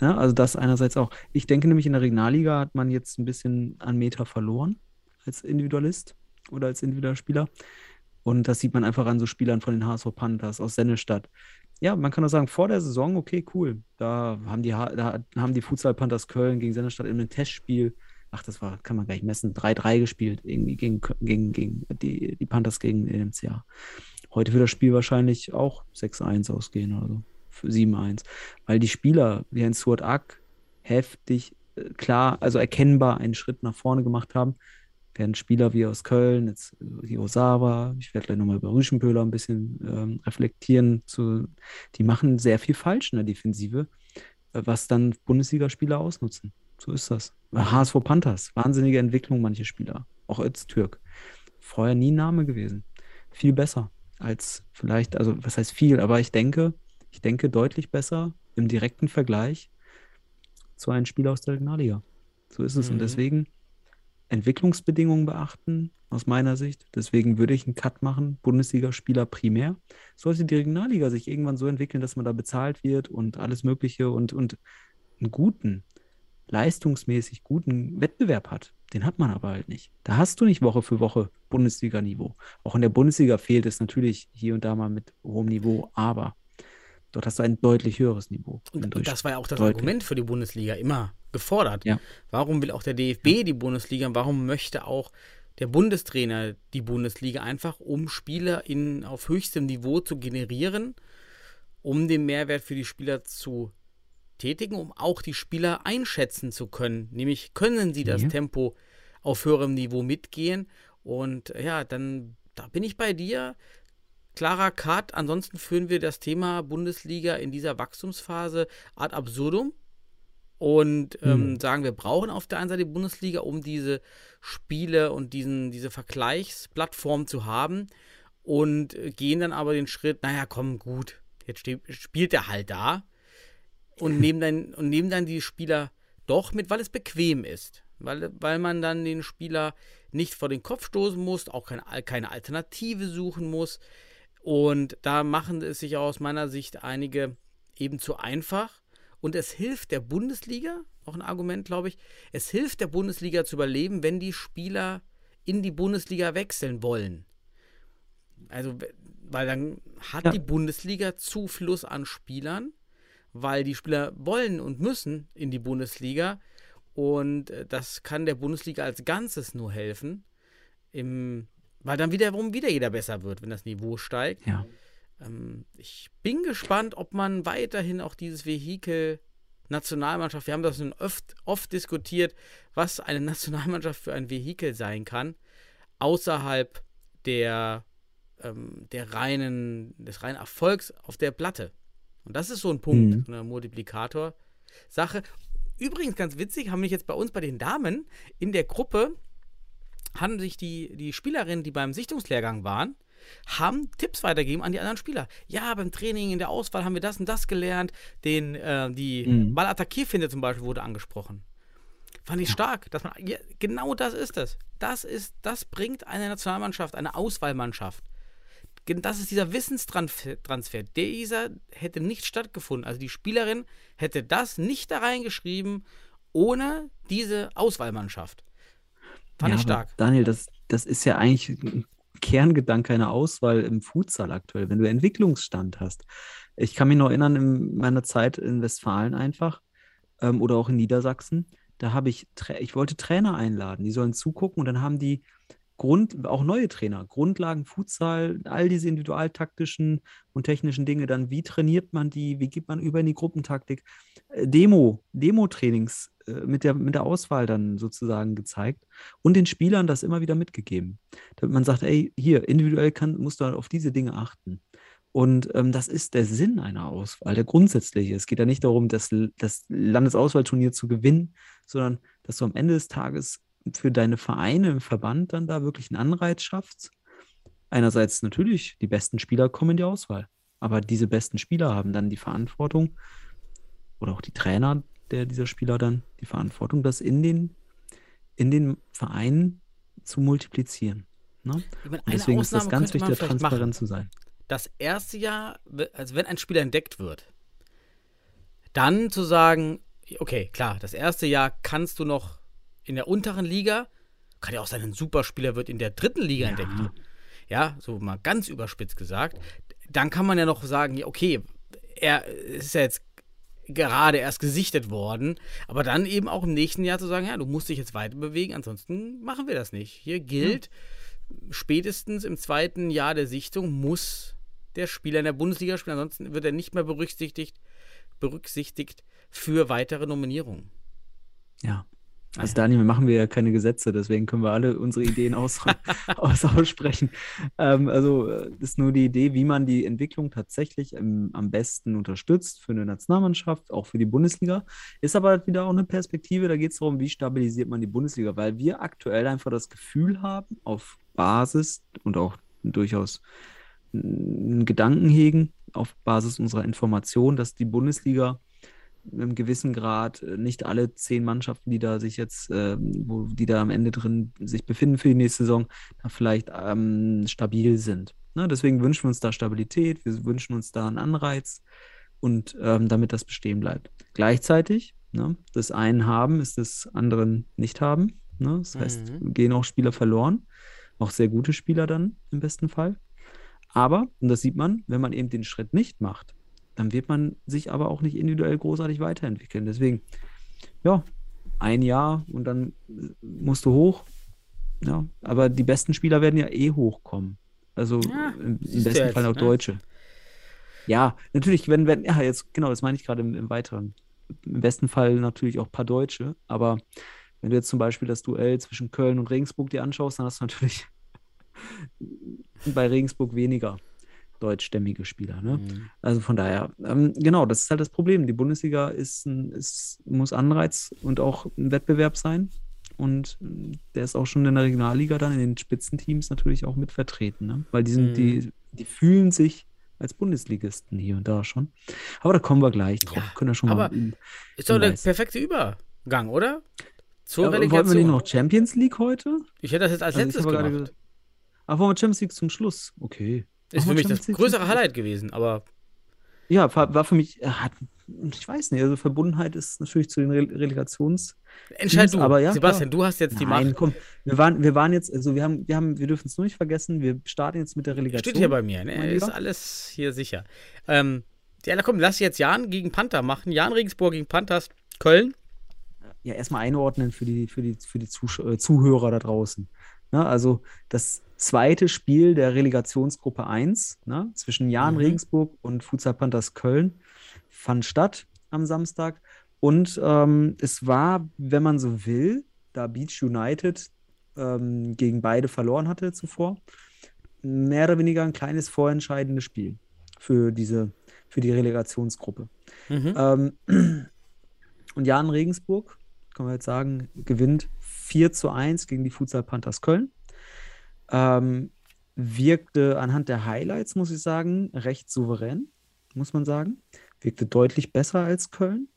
E: Ja, also das einerseits auch. Ich denke nämlich, in der Regionalliga hat man jetzt ein bisschen an Meter verloren als Individualist oder als individueller Spieler. Und das sieht man einfach an so Spielern von den HSV Panthers aus Sennestadt. Ja, man kann auch sagen, vor der Saison, okay, cool. Da haben die, da haben die Futsal Panthers Köln gegen Sennestadt in einem Testspiel, ach, das war, kann man gar nicht messen, 3-3 gespielt, irgendwie gegen, gegen, gegen die, die Panthers gegen den MCA. Heute wird das Spiel wahrscheinlich auch 6-1 ausgehen oder so. 7-1, weil die Spieler wie ein Stuart Ack heftig, äh, klar, also erkennbar einen Schritt nach vorne gemacht haben, während Spieler wie aus Köln, jetzt die Osawa, ich werde gleich nochmal über Rüschenpöhler ein bisschen ähm, reflektieren, zu, die machen sehr viel falsch in der Defensive, äh, was dann Bundesligaspieler ausnutzen. So ist das. HSV Panthers, wahnsinnige Entwicklung manche Spieler, auch Öztürk. Vorher nie Name gewesen. Viel besser als vielleicht, also was heißt viel, aber ich denke, ich denke, deutlich besser im direkten Vergleich zu einem Spieler aus der Regionalliga. So ist es. Mhm. Und deswegen Entwicklungsbedingungen beachten, aus meiner Sicht. Deswegen würde ich einen Cut machen, Bundesligaspieler primär. Sollte die Regionalliga sich irgendwann so entwickeln, dass man da bezahlt wird und alles Mögliche und, und einen guten, leistungsmäßig guten Wettbewerb hat. Den hat man aber halt nicht. Da hast du nicht Woche für Woche Bundesliga-Niveau. Auch in der Bundesliga fehlt es natürlich hier und da mal mit hohem Niveau, aber Dort hast du ein deutlich höheres Niveau.
D: Und das war ja auch das deutlich. Argument für die Bundesliga immer gefordert. Ja. Warum will auch der DFB ja. die Bundesliga? Warum möchte auch der Bundestrainer die Bundesliga einfach, um Spieler in, auf höchstem Niveau zu generieren, um den Mehrwert für die Spieler zu tätigen, um auch die Spieler einschätzen zu können. Nämlich können sie das ja. Tempo auf höherem Niveau mitgehen. Und ja, dann da bin ich bei dir klarer Cut. Ansonsten führen wir das Thema Bundesliga in dieser Wachstumsphase ad absurdum und ähm, mhm. sagen, wir brauchen auf der einen Seite die Bundesliga, um diese Spiele und diesen, diese Vergleichsplattform zu haben und gehen dann aber den Schritt, naja, komm, gut, jetzt steht, spielt er halt da und nehmen, dann, und nehmen dann die Spieler doch mit, weil es bequem ist. Weil, weil man dann den Spieler nicht vor den Kopf stoßen muss, auch keine, keine Alternative suchen muss. Und da machen es sich aus meiner Sicht einige eben zu einfach. Und es hilft der Bundesliga, auch ein Argument, glaube ich, es hilft der Bundesliga zu überleben, wenn die Spieler in die Bundesliga wechseln wollen. Also, weil dann hat ja. die Bundesliga Zufluss an Spielern, weil die Spieler wollen und müssen in die Bundesliga. Und äh, das kann der Bundesliga als Ganzes nur helfen. Im weil dann wiederum wieder jeder besser wird, wenn das Niveau steigt.
E: Ja.
D: Ähm, ich bin gespannt, ob man weiterhin auch dieses Vehikel Nationalmannschaft, wir haben das schon oft, oft diskutiert, was eine Nationalmannschaft für ein Vehikel sein kann, außerhalb der, ähm, der reinen, des reinen Erfolgs auf der Platte. Und das ist so ein Punkt, mhm. eine Multiplikator-Sache. Übrigens ganz witzig, haben mich jetzt bei uns bei den Damen in der Gruppe haben sich die, die Spielerinnen, die beim Sichtungslehrgang waren, haben Tipps weitergegeben an die anderen Spieler. Ja, beim Training, in der Auswahl haben wir das und das gelernt. Den, äh, die mhm. Ballattackierfinde zum Beispiel wurde angesprochen. Fand ich stark, dass man, ja, genau das ist es. Das ist, das bringt eine Nationalmannschaft, eine Auswahlmannschaft. Das ist dieser Wissenstransfer. Dieser hätte nicht stattgefunden. Also die Spielerin hätte das nicht da reingeschrieben ohne diese Auswahlmannschaft. Fand
E: Ja,
D: ich stark.
E: Daniel, das, das ist ja eigentlich ein Kerngedanke einer Auswahl im Futsal aktuell, wenn du Entwicklungsstand hast. Ich kann mich noch erinnern, in meiner Zeit in Westfalen einfach ähm, oder auch in Niedersachsen, da habe ich, ich wollte Trainer einladen, die sollen zugucken und dann haben die Grund, auch neue Trainer, Grundlagen Futsal, all diese individualtaktischen und technischen Dinge, dann wie trainiert man die, wie geht man über in die Gruppentaktik, äh, Demo, Demo-Trainings äh, mit der, mit der Auswahl dann sozusagen gezeigt und den Spielern das immer wieder mitgegeben. Damit man sagt, ey, hier, individuell kann, musst du halt auf diese Dinge achten. Und ähm, das ist der Sinn einer Auswahl, der grundsätzliche. Es geht ja nicht darum, das, das Landesauswahlturnier zu gewinnen, sondern dass du am Ende des Tages für deine Vereine im Verband dann da wirklich einen Anreiz schaffst. Einerseits natürlich, die besten Spieler kommen in die Auswahl, aber diese besten Spieler haben dann die Verantwortung oder auch die Trainer der dieser Spieler dann die Verantwortung, das in den, in den Vereinen zu multiplizieren. Ne? Deswegen ist das
D: Ausnahme
E: ganz wichtig, transparent
D: machen.
E: zu sein.
D: das erste Jahr, also wenn ein Spieler entdeckt wird, dann zu sagen, okay, klar, das erste Jahr kannst du noch in der unteren Liga, kann ja auch sein, ein Superspieler wird in der dritten Liga entdeckt. Ja, so mal ganz überspitzt gesagt. Dann kann man ja noch sagen, ja, okay, er ist ja jetzt gerade erst gesichtet worden, aber dann eben auch im nächsten Jahr zu sagen, ja, du musst dich jetzt weiter bewegen, ansonsten machen wir das nicht. Hier gilt, spätestens im zweiten Jahr der Sichtung muss der Spieler in der Bundesliga spielen, ansonsten wird er nicht mehr berücksichtigt, berücksichtigt für weitere Nominierungen.
E: Ja. Also Daniel, machen wir ja keine Gesetze, deswegen können wir alle unsere Ideen aus, aus aussprechen. Ähm, also äh, ist nur die Idee, wie man die Entwicklung tatsächlich ähm, am besten unterstützt für eine Nationalmannschaft, auch für die Bundesliga. Ist aber wieder auch eine Perspektive, da geht es darum, wie stabilisiert man die Bundesliga, weil wir aktuell einfach das Gefühl haben, auf Basis und auch durchaus einen Gedanken hegen, auf Basis unserer Information, dass die Bundesliga einem gewissen Grad äh, nicht alle zehn Mannschaften, die da sich jetzt, äh, wo die da am Ende drin sich befinden für die nächste Saison, da vielleicht ähm, stabil sind. Ne? Deswegen wünschen wir uns da Stabilität, wir wünschen uns da einen Anreiz und ähm, damit das bestehen bleibt. Gleichzeitig, ne, das einen haben, ist des anderen nicht haben. Ne? Das heißt, gehen auch Spieler verloren, auch sehr gute Spieler dann im besten Fall. Aber, und das sieht man, wenn man eben den Schritt nicht macht, dann wird man sich aber auch nicht individuell großartig weiterentwickeln. Deswegen, ja, ein Jahr und dann äh, musst du hoch. Ja, aber die besten Spieler werden ja eh hochkommen. Also
D: Ja,
E: im, im
D: du
E: besten
D: jetzt,
E: Fall auch
D: ne?
E: Deutsche. Ja, natürlich, wenn, wenn, ja, jetzt, genau, das meine ich gerade im, im Weiteren. Im besten Fall natürlich auch ein paar Deutsche, aber wenn du jetzt zum Beispiel das Duell zwischen Köln und Regensburg dir anschaust, dann hast du natürlich bei Regensburg weniger deutschstämmige Spieler. Ne? Also von daher, ähm, genau, das ist halt das Problem. Die Bundesliga ist, ein, ist, muss Anreiz und auch ein Wettbewerb sein. Und ähm, der ist auch schon in der Regionalliga dann in den Spitzenteams natürlich auch mit vertreten, ne? Weil die sind,
D: Mhm.
E: die, die fühlen sich als Bundesligisten hier und da schon. Aber da kommen wir gleich drauf.
D: Ja,
E: Können wir schon
D: aber
E: mal.
D: Ist doch der perfekte Übergang, oder? Zur
E: Ja, wollten wir
D: Relegation.
E: nicht noch Champions League heute?
D: Ich hätte das jetzt als
E: Also
D: letztes
E: gerade
D: gemacht.
E: gesagt. Ach, wollen wir Champions League zum Schluss? Okay.
D: Ist für mich das größere? Highlight gewesen, aber
E: Ja, war, war für mich, äh, hat, ich weiß nicht, also Verbundenheit ist natürlich zu den Re Relegations.
D: entscheid du.
E: aber ja,
D: Sebastian,
E: klar.
D: du hast jetzt die
E: Nein,
D: Macht.
E: komm, wir waren, wir waren jetzt, also wir haben, wir haben, wir dürfen es nur nicht vergessen, wir starten jetzt mit der Relegation.
D: Steht hier bei mir, ne? Ist alles hier sicher. Ähm, ja, na komm, lass jetzt Jan gegen Panther machen. Jan Regensburg gegen Panthers Köln.
E: ja, erstmal einordnen für die, für die, für die Zusch äh, Zuhörer da draußen. Ne? Also das zweite Spiel der Relegationsgruppe 1 ne? zwischen Jan
D: Mhm.
E: Regensburg und Futsal Panthers Köln fand statt am Samstag. Und ähm, es war, wenn man so will, da Beach United ähm, gegen beide verloren hatte zuvor, mehr oder weniger ein kleines vorentscheidendes Spiel für diese, für die Relegationsgruppe.
D: Mhm.
E: Ähm, und Jan Regensburg, kann man jetzt sagen, gewinnt 4 zu 1 gegen die Futsal Panthers Köln. Ähm, wirkte anhand der Highlights, muss ich sagen, recht souverän, muss man sagen. Wirkte deutlich besser als Köln.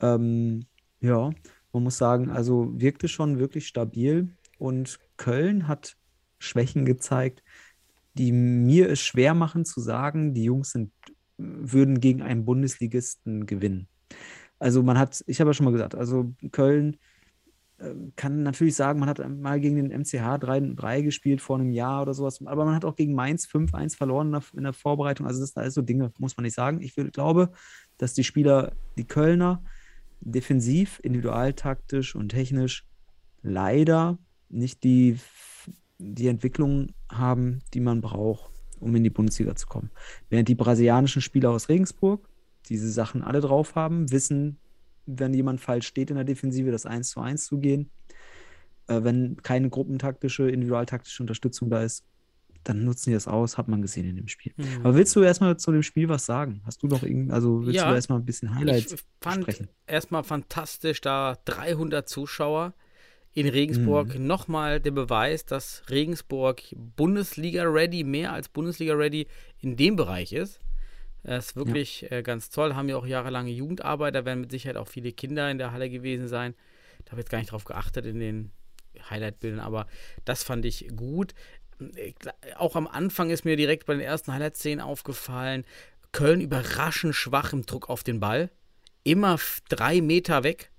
E: Ähm, ja, man muss sagen, also wirkte schon wirklich stabil. Und Köln hat Schwächen gezeigt, die mir es schwer machen zu sagen, die Jungs sind, würden gegen einen Bundesligisten gewinnen. Also man hat, ich habe ja schon mal gesagt, also Köln kann natürlich sagen, man hat mal gegen den MCH 3-3 gespielt vor einem Jahr oder sowas, aber man hat auch gegen Mainz 5-1 verloren in der, Vorbereitung. Also das sind alles so Dinge, muss man nicht sagen. Ich will, glaube, dass die Spieler, die Kölner, defensiv, individualtaktisch und technisch leider nicht die, die Entwicklung haben, die man braucht, um in die Bundesliga zu kommen. Während die brasilianischen Spieler aus Regensburg diese Sachen alle drauf haben, wissen, wenn jemand falsch steht in der Defensive, das 1 zu 1 zu gehen. Äh, wenn keine gruppentaktische, individualtaktische Unterstützung da ist, dann nutzen die das aus, hat man gesehen in dem Spiel. Mhm. Aber willst du erstmal zu dem Spiel was sagen? Hast du noch irgend, also willst ja, du erstmal ein bisschen Highlights ich fand sprechen?
D: Erstmal fantastisch, da 300 Zuschauer in Regensburg. Mhm. Nochmal der Beweis, dass Regensburg Bundesliga-ready, mehr als Bundesliga-ready in dem Bereich ist. Das ist wirklich ja. äh, ganz toll. Haben ja auch jahrelange Jugendarbeit. Da werden mit Sicherheit auch viele Kinder in der Halle gewesen sein. Da habe ich jetzt gar nicht drauf geachtet in den Highlight-Bildern, aber das fand ich gut. Äh, auch am Anfang ist mir direkt bei den ersten Highlight-Szenen aufgefallen, Köln überraschend schwach im Druck auf den Ball. Immer drei Meter weg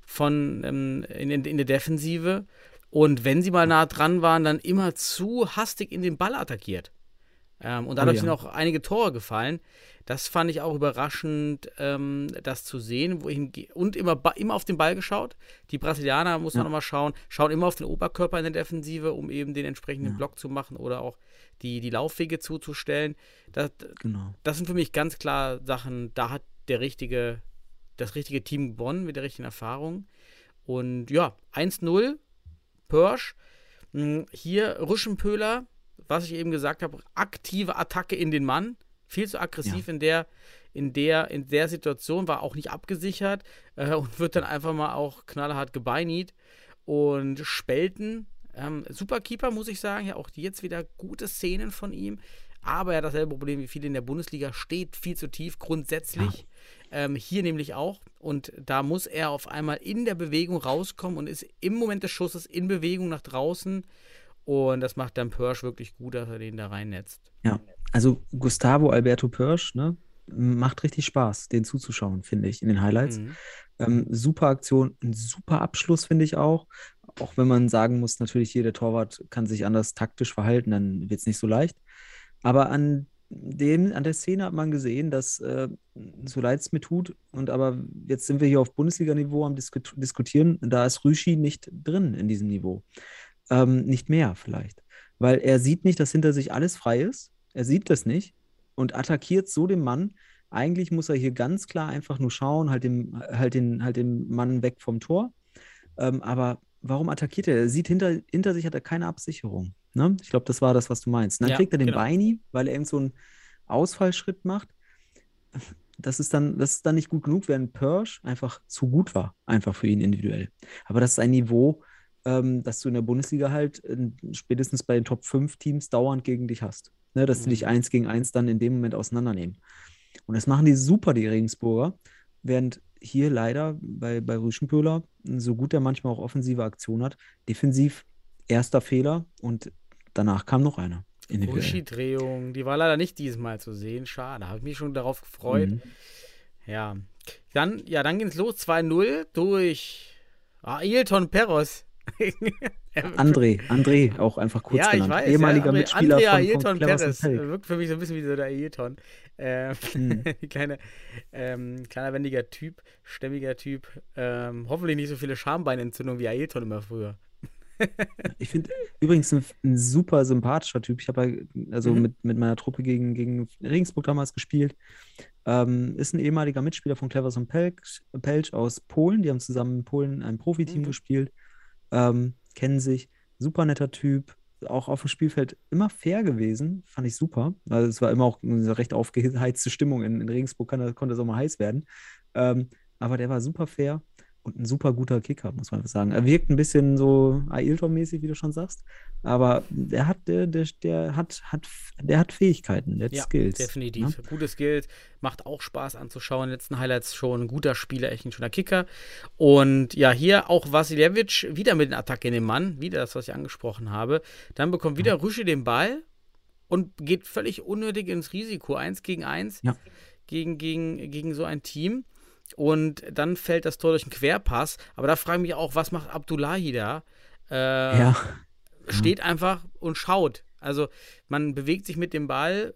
D: von ähm, in, in, in der Defensive. Und wenn sie mal nah dran waren, dann immer zu hastig in den Ball attackiert. Ähm, und dadurch oh, ja. sind auch einige Tore gefallen. Das fand ich auch überraschend, ähm, das zu sehen. Wohin und immer, immer auf den Ball geschaut. Die Brasilianer, muss man ja. nochmal schauen, schauen immer auf den Oberkörper in der Defensive, um eben den entsprechenden ja. Block zu machen oder auch die, die Laufwege zuzustellen. Das, genau. das sind für mich ganz klar Sachen, da hat der richtige, das richtige Team gewonnen mit der richtigen Erfahrung. Und ja, 1-0, Pörsch. Hm, hier Rüschenpöhler, was ich eben gesagt habe, aktive Attacke in den Mann. Viel zu aggressiv ja. in der in der in der Situation war auch nicht abgesichert äh, und wird dann einfach mal auch knallhart gebeinigt und Spelten. Ähm, super Keeper muss ich sagen. Ja auch jetzt wieder gute Szenen von ihm. Aber er hat dasselbe Problem wie viele in der Bundesliga steht viel zu tief grundsätzlich ja. ähm, hier nämlich auch. Und da muss er auf einmal in der Bewegung rauskommen und ist im Moment des Schusses in Bewegung nach draußen und das macht dann Pörsch wirklich gut, dass er den da reinnetzt.
E: Ja, also Gustavo Alberto Pörsch, ne, macht richtig Spaß, den zuzuschauen, finde ich, in den Highlights. Mhm. Ähm, super Aktion, ein super Abschluss, finde ich auch. Auch wenn man sagen muss, natürlich, jeder Torwart kann sich anders taktisch verhalten, dann wird es nicht so leicht. Aber an dem, an der Szene hat man gesehen, dass äh, so leid es mir tut, und aber jetzt sind wir hier auf Bundesliga-Niveau am Disku diskutieren, da ist Rüschi nicht drin in diesem Niveau ähm, nicht mehr vielleicht. Weil er sieht nicht, dass hinter sich alles frei ist. Er sieht das nicht und attackiert so den Mann. Eigentlich muss er hier ganz klar einfach nur schauen, halt, dem, halt, den, halt den Mann weg vom Tor. Ähm, aber warum attackiert er? Er sieht hinter, hinter sich hat er keine Absicherung. Ne? Ich glaube, das war das, was du meinst. Und dann ja, kriegt er den genau. Beini, weil er eben so einen Ausfallschritt macht. Das ist, dann, das ist dann nicht gut genug, während Persch einfach zu gut war, einfach für ihn individuell. Aber das ist ein Niveau, ähm, dass du in der Bundesliga halt äh, spätestens bei den Top 5 Teams dauernd gegen dich hast. Ne? Dass mhm. die dich eins gegen eins dann in dem Moment auseinandernehmen. Und das machen die super, die Regensburger. Während hier leider bei, bei Rüschenpöhler, so gut er manchmal auch offensive Aktion hat, defensiv erster Fehler und danach kam noch einer.
D: Uschi-Drehung, die war leider nicht diesmal zu sehen. Schade, habe ich mich schon darauf gefreut. Mhm. Ja. Dann, ja, dann ging es los, 2-0 durch Ailton Perros.
E: André, André, auch einfach kurz ja, genannt. Weiß, Ehemaliger ja, Mitspieler
D: von, Ailton von Perez. Wirkt für mich so ein bisschen wie so der Ailton. Ähm, hm. kleine, ähm, kleiner, wendiger Typ, stämmiger Typ. Ähm, hoffentlich nicht so viele Schambeinentzündungen wie Ailton immer früher.
E: ich finde übrigens ein, ein, super sympathischer Typ. Ich habe also mhm. mit, mit meiner Truppe gegen, gegen Regensburg damals gespielt. Ähm, ist ein ehemaliger Mitspieler von Cleverson Pelch, Pelch aus Polen. Die haben zusammen in Polen ein Profiteam mhm. gespielt ähm, kennen sich, super netter Typ, auch auf dem Spielfeld immer fair gewesen, fand ich super. Also es war immer auch eine recht aufgeheizte Stimmung. In, in Regensburg kann, konnte es auch mal heiß werden. Ähm, aber der war super fair und ein super guter Kicker, muss man sagen. Er wirkt ein bisschen so Ailton-mäßig, wie du schon sagst, aber der hat, der, der, der hat, hat, der hat Fähigkeiten, der hat ja, Skills.
D: Definitiv. Ja? Gute Skills, macht auch Spaß anzuschauen. Letzten Highlights schon ein guter Spieler, echt ein schöner Kicker. Und ja, hier auch Vasiljevic wieder mit den Attacke in den Mann, wieder das, was ich angesprochen habe. Dann bekommt wieder ja. Rüsche den Ball und geht völlig unnötig ins Risiko, eins gegen eins, ja. gegen, gegen, gegen so ein Team. Und dann fällt das Tor durch einen Querpass. Aber da frage ich mich auch, was macht Abdullahi da? Äh,
E: Ja.
D: Steht einfach und schaut. Also man bewegt sich mit dem Ball.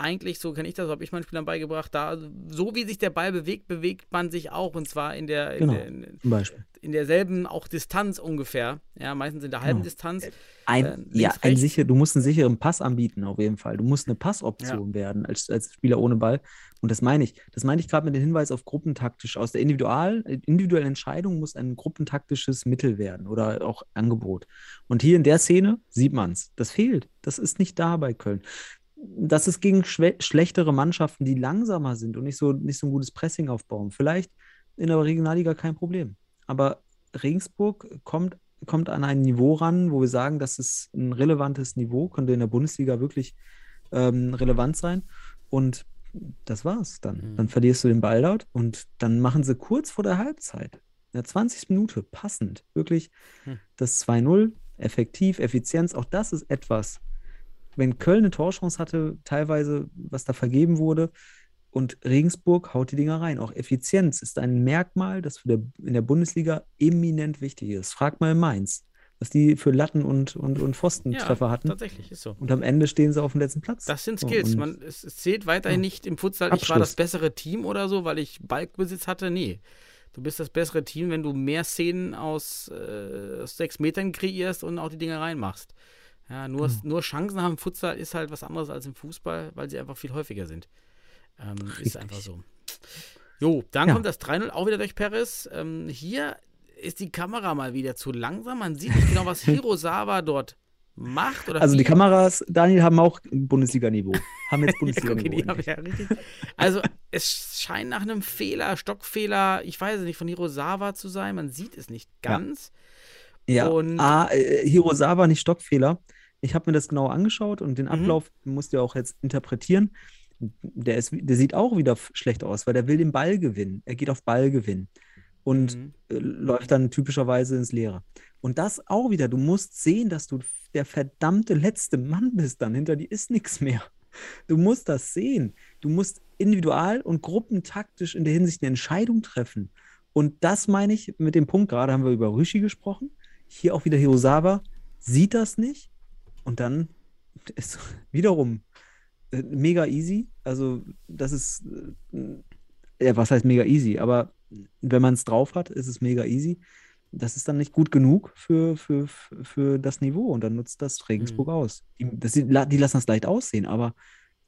D: Eigentlich, so kenne ich das, habe ich meinen Spielern beigebracht, da, so wie sich der Ball bewegt, bewegt man sich auch. Und zwar in der, in
E: Genau.
D: der, in,
E: Zum Beispiel.
D: in derselben auch Distanz ungefähr. Ja, meistens in der halben
E: Genau.
D: Distanz.
E: Ein,
D: Äh, links,
E: ja, ein sicher, du musst einen sicheren Pass anbieten, auf jeden Fall. Du musst eine Passoption werden als, als Spieler ohne Ball. Und das meine ich. Das meine ich gerade mit dem Hinweis auf gruppentaktisch. Aus der Individual, individuellen Entscheidung muss ein gruppentaktisches Mittel werden oder auch Angebot. Und hier in der Szene sieht man es. Das fehlt. Das ist nicht da bei Köln. Das ist gegen schlechtere Mannschaften, die langsamer sind und nicht so, nicht so ein gutes Pressing aufbauen. Vielleicht in der Regionalliga kein Problem. Aber Regensburg kommt, kommt an ein Niveau ran, wo wir sagen, das ist ein relevantes Niveau, könnte in der Bundesliga wirklich ähm, relevant sein. Und das war's dann.
D: Mhm.
E: Dann verlierst du den Ball dort und dann machen sie kurz vor der Halbzeit, in der 20. Minute, passend, wirklich
D: Hm.
E: das 2-0, effektiv, Effizienz, auch das ist etwas. Wenn Köln eine Torchance hatte, teilweise, was da vergeben wurde, und Regensburg haut die Dinger rein. Auch Effizienz ist ein Merkmal, das der, in der Bundesliga eminent wichtig ist. Frag mal Mainz, was die für Latten- und, und, und Pfostentreffer hatten.
D: tatsächlich, ist so.
E: Und am Ende stehen sie auf dem letzten Platz.
D: Das sind Skills. Man, es, es zählt weiterhin
E: Ja.
D: nicht im Futsal, ich war das bessere Team oder so, weil ich Ballbesitz hatte. Nee. Du bist das bessere Team, wenn du mehr Szenen aus, äh, aus sechs Metern kreierst und auch die Dinge reinmachst. Ja, nur,
E: Genau.
D: nur Chancen haben im Futsal ist halt was anderes als im Fußball, weil sie einfach viel häufiger sind. Ähm, ist einfach so. Jo, dann
E: Ja.
D: kommt das 3-0 auch wieder durch Perez. Ähm, hier ist die Kamera mal wieder zu langsam. Man sieht nicht genau, was Hirosawa dort macht.
E: Also die. Kameras, Daniel, haben auch Bundesliga-Niveau. Haben jetzt
D: Ja,
E: Bundesliga-Niveau.
D: okay, ja. Also, es scheint nach einem Fehler, Stockfehler, ich weiß es nicht, von Hirosawa zu sein. Man sieht es nicht
E: Ja.
D: ganz.
E: Ja,
D: Und-
E: ah, äh, Hirosawa, nicht Stockfehler. Ich habe mir das genau angeschaut und den
D: Mhm.
E: Ablauf musst du auch jetzt interpretieren. Der, ist, der sieht auch wieder schlecht aus, weil der will den Ball gewinnen. Er geht auf Ballgewinn und
D: Mhm.
E: äh, läuft dann typischerweise ins Leere. Und das auch wieder, du musst sehen, dass du der verdammte letzte Mann bist dann. Hinter dir ist nichts mehr. Du musst das sehen. Du musst individual und gruppentaktisch in der Hinsicht eine Entscheidung treffen. Und das meine ich mit dem Punkt, gerade haben wir über Rüschi gesprochen. Hier auch wieder Hirosawa sieht das nicht. Und dann ist wiederum äh, mega easy. Also, das ist, äh, ja, was heißt mega easy? Aber wenn man es drauf hat, ist es mega easy. Das ist dann nicht gut genug für, für, für das Niveau und dann nutzt das Regensburg aus. Die, das, die lassen das leicht aussehen, aber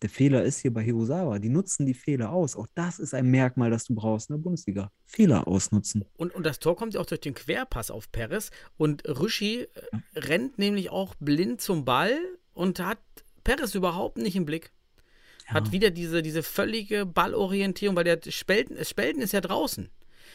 E: der Fehler ist hier bei Hirosawa. Die nutzen die Fehler aus. Auch das ist ein Merkmal, das du brauchst in der Bundesliga. Fehler ausnutzen.
D: Und, und das Tor kommt ja auch durch den Querpass auf Perez. Und Rüschi äh, rennt nämlich auch blind zum Ball und hat Perez überhaupt nicht im Blick. Hat
E: Ja.
D: wieder diese, diese völlige Ballorientierung, weil der Spelten, Spelten ist ja draußen.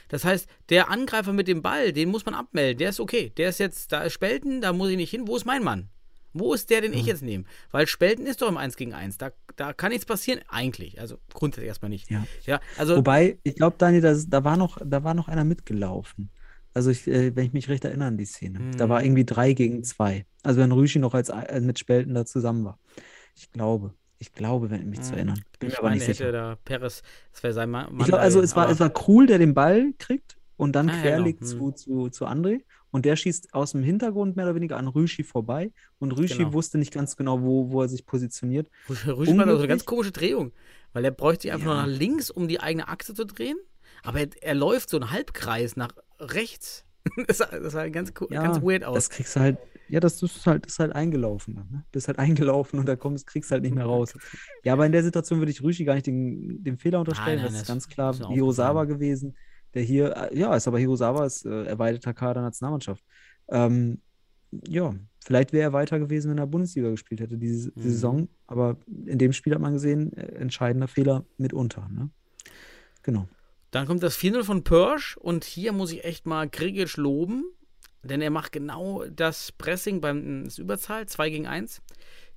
D: Das heißt, der Angreifer mit dem Ball, den muss man abmelden. Der ist okay. Der ist jetzt, da ist Spelten, da muss ich nicht hin. Wo ist mein Mann? Wo ist der, den ich jetzt nehme? Weil Spelten ist doch im 1 gegen 1. Da, da kann nichts passieren, eigentlich. Also grundsätzlich erstmal nicht.
E: Ja.
D: ja also
E: Wobei, ich glaube, Daniel, das, da, war noch, da war noch einer mitgelaufen. Also, ich, äh, wenn ich mich recht erinnere an die Szene. Da
D: Mhm.
E: war irgendwie drei gegen zwei. Also, wenn Rüschi noch als, äh, mit Spelten da zusammen war. Ich glaube. Ich glaube, wenn ich mich zu erinnern. Bin
D: ich
E: mir aber
D: meine,
E: nicht sicher.
D: da Perez, das wäre sein Mann.
E: Ich glaube, also es war, es war Krul, der den Ball kriegt und dann
D: Ah, ja,
E: querlegt
D: genau.
E: zu, zu, zu André. Und der schießt aus dem Hintergrund mehr oder weniger an Rüschi vorbei. Und Rüschi
D: Genau.
E: wusste nicht ganz genau, wo, wo er sich positioniert.
D: Rüsch war da so eine ganz komische Drehung, weil er bräuchte sich einfach
E: Ja.
D: nur nach links, um die eigene Achse zu drehen, aber er, er läuft so einen Halbkreis nach rechts. Das sah, das sah ganz,
E: Ja,
D: ganz weird aus.
E: Das kriegst du halt, ja, das ist halt, ist halt eingelaufen. Ne? Bist halt eingelaufen und da kommst, kriegst halt nicht mehr raus. Ja, aber in der Situation würde ich Rüschi gar nicht den, den Fehler unterstellen.
D: Nein, nein,
E: das ist
D: das
E: ganz klar
D: ist
E: Hirosawa gewesen, der hier, äh, ja, ist aber Hirosawa ist äh, erweiterter Kader Nationalmannschaft. Ähm, ja, vielleicht wäre er weiter gewesen, wenn er Bundesliga gespielt hätte, diese
D: Mhm.
E: Saison. Aber in dem Spiel hat man gesehen, äh, entscheidender Fehler mitunter. Ne? Genau.
D: Dann kommt das 4-0 von Pörsch und hier muss ich echt mal Grigic loben, denn er macht genau das Pressing beim das Überzahl, 2 gegen 1.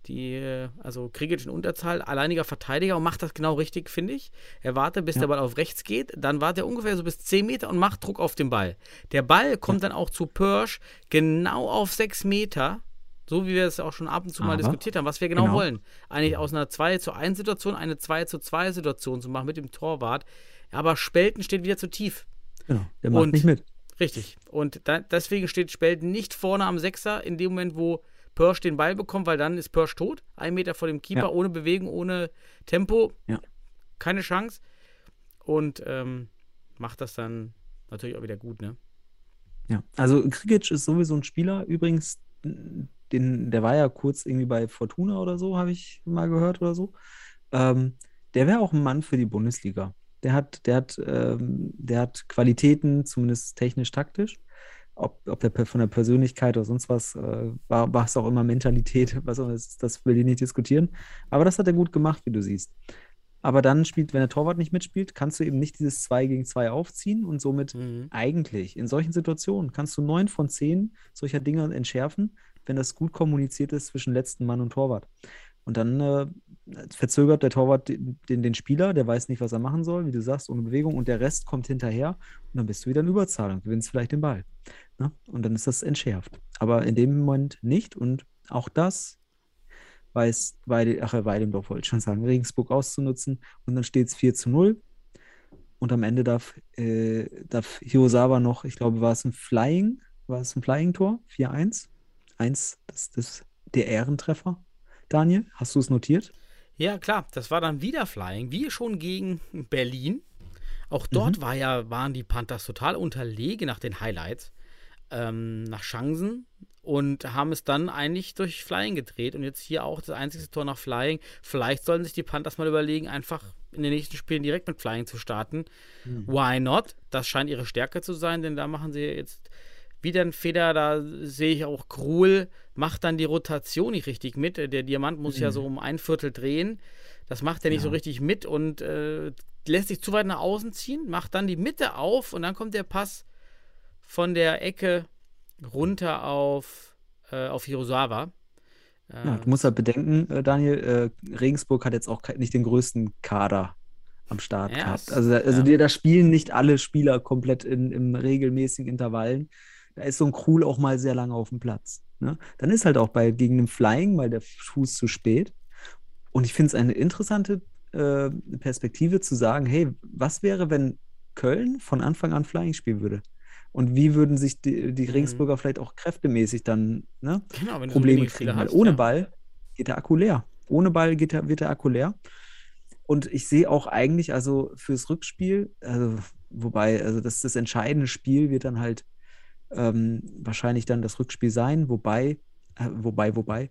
D: Die, also Grigic in Unterzahl, alleiniger Verteidiger und macht das genau richtig, finde ich. Er wartet, bis
E: Ja.
D: der Ball auf rechts geht, dann wartet er ungefähr so bis 10 Meter und macht Druck auf den Ball. Der Ball kommt dann auch zu Pörsch genau auf 6 Meter, so wie wir es auch schon ab und zu mal
E: Aber-
D: diskutiert haben, was wir genau,
E: genau.
D: wollen. Eigentlich aus einer 2 zu 1 Situation eine 2 zu 2 Situation zu machen mit dem Torwart. aber Spelten steht wieder zu tief.
E: Genau, der macht
D: Und-
E: nicht mit.
D: Richtig. Und da, deswegen steht Spelten nicht vorne am Sechser in dem Moment, wo Pörsch den Ball bekommt, weil dann ist Pörsch tot. Ein Meter vor dem Keeper,
E: Ja.
D: ohne Bewegung, ohne Tempo.
E: Ja.
D: Keine Chance. Und ähm, macht das dann natürlich auch wieder gut, ne?
E: Ja, also Krikic ist sowieso ein Spieler. Übrigens, den, der war ja kurz irgendwie bei Fortuna oder so, habe ich mal gehört oder so. Ähm, der wäre auch ein Mann für die Bundesliga. Der hat, der hat, ähm, der hat Qualitäten, zumindest technisch-taktisch. Ob, ob der von der Persönlichkeit oder sonst was, äh, war, war es auch immer Mentalität, was auch immer, das, das will ich nicht diskutieren. Aber das hat er gut gemacht, wie du siehst. Aber dann spielt, wenn der Torwart nicht mitspielt, kannst du eben nicht dieses 2 gegen 2 aufziehen und somit
D: Mhm.
E: eigentlich in solchen Situationen kannst du neun von zehn solcher Dinge entschärfen, wenn das gut kommuniziert ist zwischen letzten Mann und Torwart. Und dann äh, verzögert der Torwart den, den, den Spieler, der weiß nicht, was er machen soll, wie du sagst, ohne Bewegung, und der Rest kommt hinterher und dann bist du wieder in Überzahl und gewinnst vielleicht den Ball. Ne? Und dann ist das entschärft. Aber in dem Moment nicht und auch das weiß Weide, ach, Weidendorf wollte ich schon sagen, Regensburg auszunutzen und dann steht es 4 zu 0. Und am Ende darf, äh, darf Hirosawa noch, ich glaube, war es ein Flying, war es ein Flying-Tor? 4-1. Eins, das, das der Ehrentreffer. Daniel, hast du es notiert?
D: Ja, klar, das war dann wieder Flying, wie schon gegen Berlin. Auch dort
E: Mhm.
D: war ja, waren die Panthers total unterlegen nach den Highlights, ähm, nach Chancen und haben es dann eigentlich durch Flying gedreht. Und jetzt hier auch das einzige Tor nach Flying. Vielleicht sollen sich die Panthers mal überlegen, einfach in den nächsten Spielen direkt mit Flying zu starten. Why not? Das scheint ihre Stärke zu sein, denn da machen sie jetzt wieder einen Fehler. Da sehe ich auch Krul macht dann die Rotation nicht richtig mit. Der Diamant muss ja so um ein Viertel drehen. Das macht er nicht so
E: Ja.
D: richtig mit und äh, lässt sich zu weit nach außen ziehen, macht dann die Mitte auf und dann kommt der Pass von der Ecke runter auf, äh, auf Hirosawa. Äh,
E: Ja, du musst halt bedenken, äh, Daniel, äh, Regensburg hat jetzt auch nicht den größten Kader am Start
D: Ja,
E: gehabt. Also, also
D: ja.
E: die, da spielen nicht alle Spieler komplett in, in regelmäßigen Intervallen. Da ist so ein Krul auch mal sehr lange auf dem Platz. Ne? Dann ist halt auch bei gegen einen Flying mal der Fuß zu spät. Und ich finde es eine interessante äh, Perspektive zu sagen, hey, was wäre, wenn Köln von Anfang an Flying spielen würde? Und wie würden sich die, die
D: Mhm.
E: Regensburger vielleicht auch kräftemäßig dann ne,
D: genau,
E: Probleme kriegen, weil ohne
D: ja.
E: Ball geht der Akku leer. Ohne Ball geht der, wird der Akku leer. Und ich sehe auch eigentlich, also fürs Rückspiel, also, wobei, also das, das entscheidende Spiel wird dann halt ähm, wahrscheinlich dann das Rückspiel sein, wobei, äh, wobei, wobei,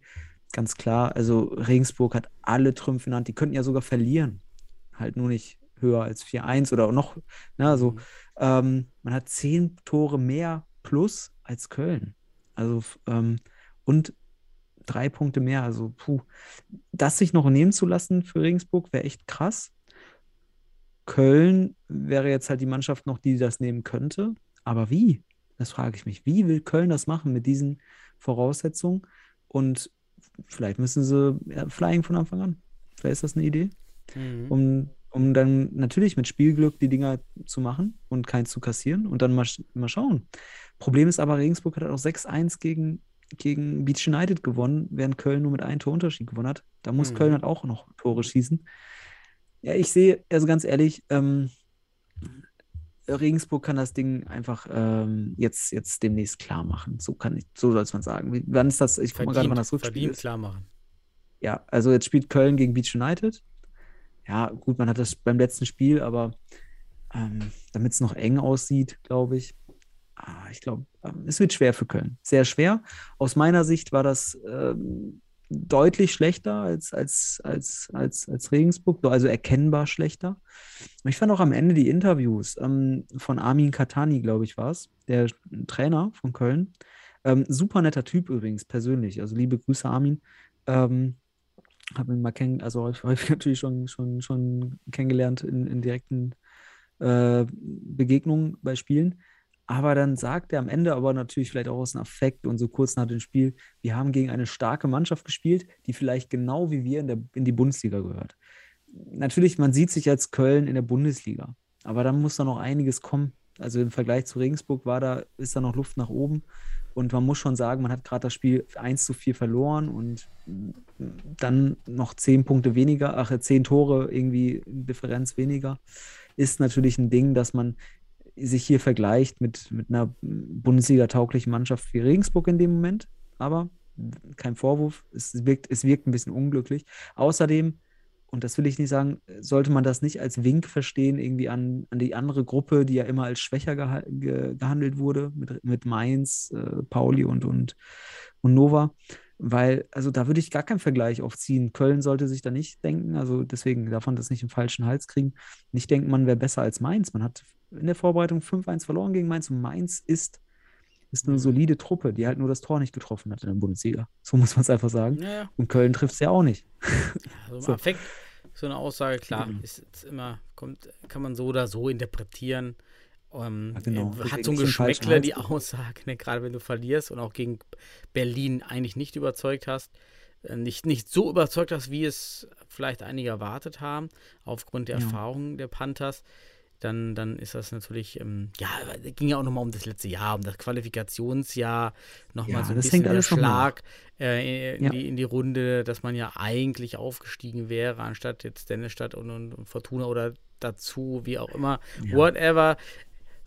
E: ganz klar, also Regensburg hat alle Trümpfe in der Hand, die könnten ja sogar verlieren. Halt nur nicht höher als 4-1 oder noch, na, so.
D: Mhm.
E: Ähm, man hat zehn Tore mehr plus als Köln. Also, ähm, und drei Punkte mehr. Also, puh. Das sich noch nehmen zu lassen für Regensburg wäre echt krass. Köln wäre jetzt halt die Mannschaft noch, die das nehmen könnte. Aber wie? Das frage ich mich. Wie will Köln das machen mit diesen Voraussetzungen? Und vielleicht müssen sie ja, Flying von Anfang an. Vielleicht ist das eine Idee
D: Mhm.
E: um, um dann natürlich mit Spielglück die Dinger zu machen und keins zu kassieren und dann mal, mal schauen. Problem ist aber, Regensburg hat auch 6-1 gegen, gegen Beach United gewonnen, während Köln nur mit einem Torunterschied gewonnen hat. Da muss
D: Mhm.
E: Köln halt auch noch Tore schießen. Ja, ich sehe, also ganz ehrlich, ähm, Regensburg kann das Ding einfach ähm, jetzt, jetzt demnächst klar machen. So kann ich, so soll es man sagen. Wie, wann ist das? Ich gucke mal gerade, wann das Rückspiel
D: verdient
E: ist.
D: klar machen.
E: Ja, also jetzt spielt Köln gegen Beach United. Ja, gut, man hat das beim letzten Spiel, aber ähm, damit es noch eng aussieht, glaube ich. Ah, ich glaube, ähm, es wird schwer für Köln. Sehr schwer. Aus meiner Sicht war das ähm, deutlich schlechter als, als, als, als, als Regensburg, also erkennbar schlechter. Ich fand auch am Ende die Interviews ähm, von Armin Katani, glaube ich, war es, der Trainer von Köln. Ähm, super netter Typ übrigens, persönlich. Also liebe Grüße, Armin. Ähm, habe ihn mal kennen, also häufig natürlich schon, schon, schon kennengelernt in, in direkten äh, Begegnungen bei Spielen. Aber dann sagt er am Ende, aber natürlich vielleicht auch aus einem Affekt und so kurz nach dem Spiel, wir haben gegen eine starke Mannschaft gespielt, die vielleicht genau wie wir in, der, in die Bundesliga gehört. Natürlich, man sieht sich als Köln in der Bundesliga, aber dann muss da noch einiges kommen. Also im Vergleich zu Regensburg war da, ist da noch Luft nach oben. Und man muss schon sagen, man hat gerade das Spiel 1 zu 4 verloren und dann noch 10 Punkte weniger, ach, 10 Tore irgendwie Differenz weniger ist natürlich ein Ding, dass man sich hier vergleicht mit, mit einer Bundesliga-tauglichen Mannschaft wie Regensburg in dem Moment. Aber kein Vorwurf, es wirkt, es wirkt ein bisschen unglücklich. Außerdem, und das will ich nicht sagen, sollte man das nicht als Wink verstehen, irgendwie an, an die andere Gruppe, die ja immer als schwächer geha ge gehandelt wurde, mit, mit Mainz, äh, Pauli und, und, und Nova. Weil, also da würde ich gar keinen Vergleich aufziehen. Köln sollte sich da nicht denken, also deswegen davon das nicht im falschen Hals kriegen. Nicht denken, man wäre besser als Mainz. Man hat in der Vorbereitung 5-1 verloren gegen Mainz und Mainz ist ist eine solide Truppe, die halt nur das Tor nicht getroffen hat in der Bundesliga. So muss man es einfach sagen.
D: Ja.
E: Und Köln trifft es ja auch nicht.
D: Also
E: So.
D: Affekt, so eine Aussage, klar, ist jetzt immer, kommt, kann man so oder so interpretieren. Ähm,
E: Ja, genau.
D: äh, Hat
E: Deswegen
D: so ein
E: Hals
D: die. Aussage, ne, gerade wenn du verlierst und auch gegen Berlin eigentlich nicht überzeugt hast, äh, nicht, nicht so überzeugt hast, wie es vielleicht einige erwartet haben, aufgrund der
E: Ja.
D: Erfahrungen der Panthers. Dann, dann ist das natürlich, ähm, ja, es ging ja auch nochmal um das letzte Jahr, um das Qualifikationsjahr, nochmal
E: Ja,
D: so ein bisschen der. Schlag äh, in,
E: Ja.
D: die, in die Runde, dass man ja eigentlich aufgestiegen wäre, anstatt jetzt Dennestadt und, und, und Fortuna oder dazu, wie auch immer, whatever,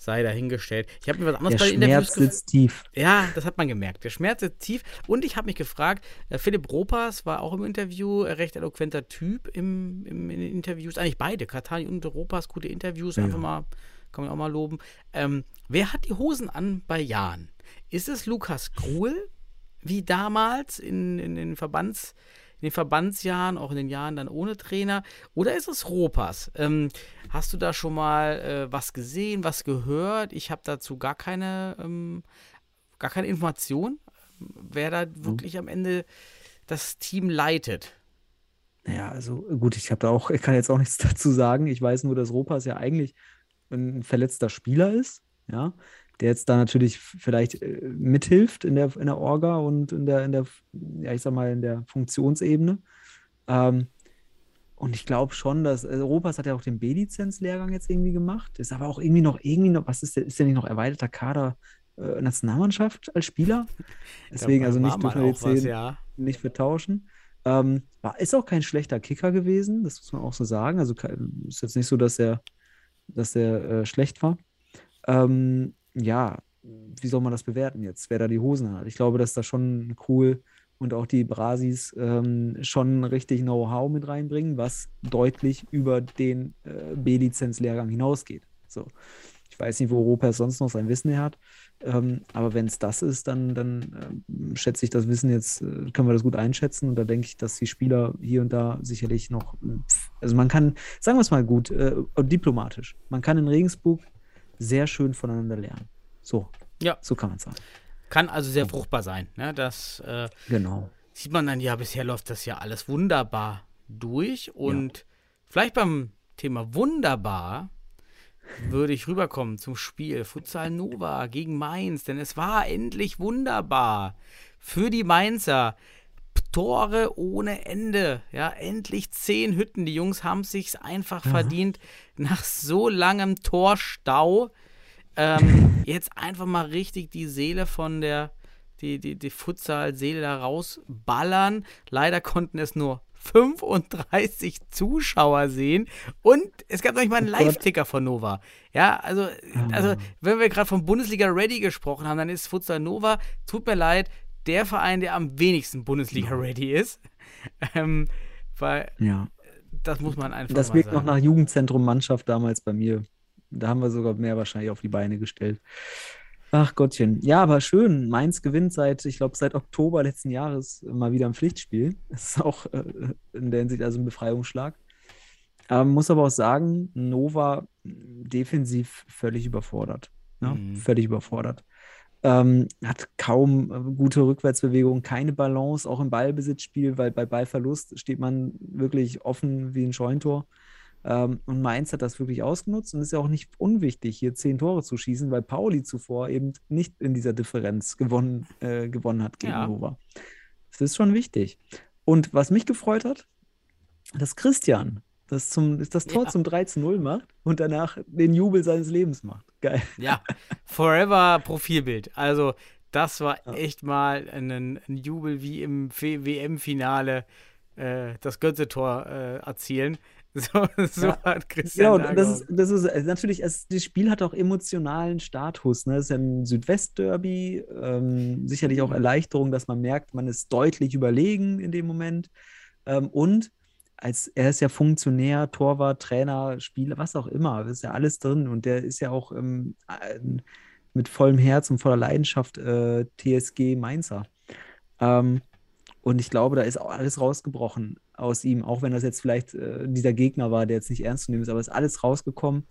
D: sei dahingestellt. Ich habe mir was anderes
E: Der
D: bei den Interviews
E: Schmerz
D: gef-
E: sitzt tief.
D: ja, das hat man gemerkt. Der Schmerz ist tief. Und ich habe mich gefragt, äh, Philipp Ropas war auch im Interview, äh, recht eloquenter Typ im, im, in den Interviews. Eigentlich beide, Katani und Ropas, gute Interviews.
E: Ja.
D: Einfach mal, kann man auch mal loben. Ähm, wer hat die Hosen an bei Jan? Ist es Lukas Gruhl, wie damals in, in den Verbands in den Verbandsjahren, auch in den Jahren dann ohne Trainer? Oder ist es Ropas? Ähm, hast du da schon mal äh, was gesehen, was gehört? Ich habe dazu gar keine, ähm, gar keine Information, wer da wirklich am Ende das Team leitet.
E: Naja, also gut, ich habe da auch, ich kann jetzt auch nichts dazu sagen. Ich weiß nur, dass Ropas ja eigentlich ein verletzter Spieler ist, ja, der jetzt da natürlich vielleicht äh, mithilft in der, in der Orga und in der, in der, ja, ich sag mal, in der Funktionsebene. Ähm, und ich glaube schon, dass also Ropas hat ja auch den B-Lizenz-Lehrgang jetzt irgendwie gemacht, ist aber auch irgendwie noch, irgendwie noch, was ist der, ist der nicht noch erweiterter Kader äh, Nationalmannschaft als Spieler? Deswegen, also nicht dürfen wir jetzt
D: was, ja.
E: nicht vertauschen. Ähm, war, ist auch kein schlechter Kicker gewesen, das muss man auch so sagen. Also ist jetzt nicht so, dass er, dass er äh, schlecht war. Ähm, ja, wie soll man das bewerten jetzt, wer da die Hosen hat? Ich glaube, dass da schon cool und auch die Brasis ähm, schon richtig Know-how mit reinbringen, was deutlich über den äh, B-Lizenz-Lehrgang hinausgeht. So. Ich weiß nicht, wo Europa sonst noch sein Wissen her hat. Ähm, aber wenn es das ist, dann, dann ähm, schätze ich das Wissen jetzt, äh, können wir das gut einschätzen. Und da denke ich, dass die Spieler hier und da sicherlich noch, also man kann, sagen wir es mal gut, äh, diplomatisch, man kann in Regensburg sehr schön voneinander lernen. So,
D: Ja.
E: so kann man sagen.
D: Kann also sehr fruchtbar sein. Ne? Das äh,
E: Genau.
D: sieht man dann ja, bisher läuft das ja alles wunderbar durch. Und vielleicht beim Thema wunderbar würde ich rüberkommen zum Spiel Futsal Nova gegen Mainz, denn es war endlich wunderbar für die Mainzer. Tore ohne Ende. Ja, endlich zehn Hütten. Die Jungs haben sich's einfach verdient nach so langem Torstau. Ähm, jetzt einfach mal richtig die Seele von der, die, die, die Futsal-Seele da rausballern. Leider konnten es nur 35 Zuschauer sehen und es gab noch nicht mal einen
E: Oh.
D: Live-Ticker von Nova. Ja, also, also wenn wir gerade von Bundesliga Ready gesprochen haben, dann ist Futsal Nova, tut mir leid, der Verein, der am wenigsten Bundesliga Ready ist. Ähm, weil
E: Ja.
D: das muss man einfach
E: Das wirkt noch nach Jugendzentrum-Mannschaft damals bei mir. Da haben wir sogar mehr wahrscheinlich auf die Beine gestellt. Ach Gottchen. Ja, aber schön. Mainz gewinnt seit, ich glaube, seit Oktober letzten Jahres mal wieder ein Pflichtspiel. Das ist auch äh, in der Hinsicht also ein Befreiungsschlag. Ähm, muss aber auch sagen, Nova defensiv völlig überfordert. Ja,
D: Mhm.
E: Völlig überfordert. Ähm, hat kaum äh, gute Rückwärtsbewegungen, keine Balance, auch im Ballbesitzspiel, weil bei Ballverlust steht man wirklich offen wie ein Scheunentor. Ähm, und Mainz hat das wirklich ausgenutzt und ist ja auch nicht unwichtig, hier zehn Tore zu schießen, weil Pauli zuvor eben nicht in dieser Differenz gewonnen, äh, gewonnen hat gegen
D: Ja.
E: Nova. Das ist schon wichtig. Und was mich gefreut hat, dass Christian das, zum, das Tor
D: Ja.
E: zum 3 zu 0 macht und danach den Jubel seines Lebens macht. Geil.
D: Ja, Forever Profilbild. Also, das war
E: Ja.
D: echt mal ein, ein Jubel wie im WM-Finale äh, das Götze-Tor äh, erzielen. So, so
E: Ja.
D: hat Christian
E: Genau,
D: da
E: das ist, das ist äh, natürlich, es, das Spiel hat auch emotionalen Status. Ne? Es ist ja ein Südwest-Derby, ähm, sicherlich auch
D: Mhm.
E: Erleichterung, dass man merkt, man ist deutlich überlegen in dem Moment. Ähm, und als er ist ja Funktionär, Torwart, Trainer, Spieler, was auch immer, ist ja alles drin. Und der ist ja auch ähm, mit vollem Herz und voller Leidenschaft äh, TSG Mainzer. Ähm, und ich glaube, da ist auch alles rausgebrochen aus ihm, auch wenn das jetzt vielleicht äh, dieser Gegner war, der jetzt nicht ernst zu nehmen ist, aber ist alles rausgekommen.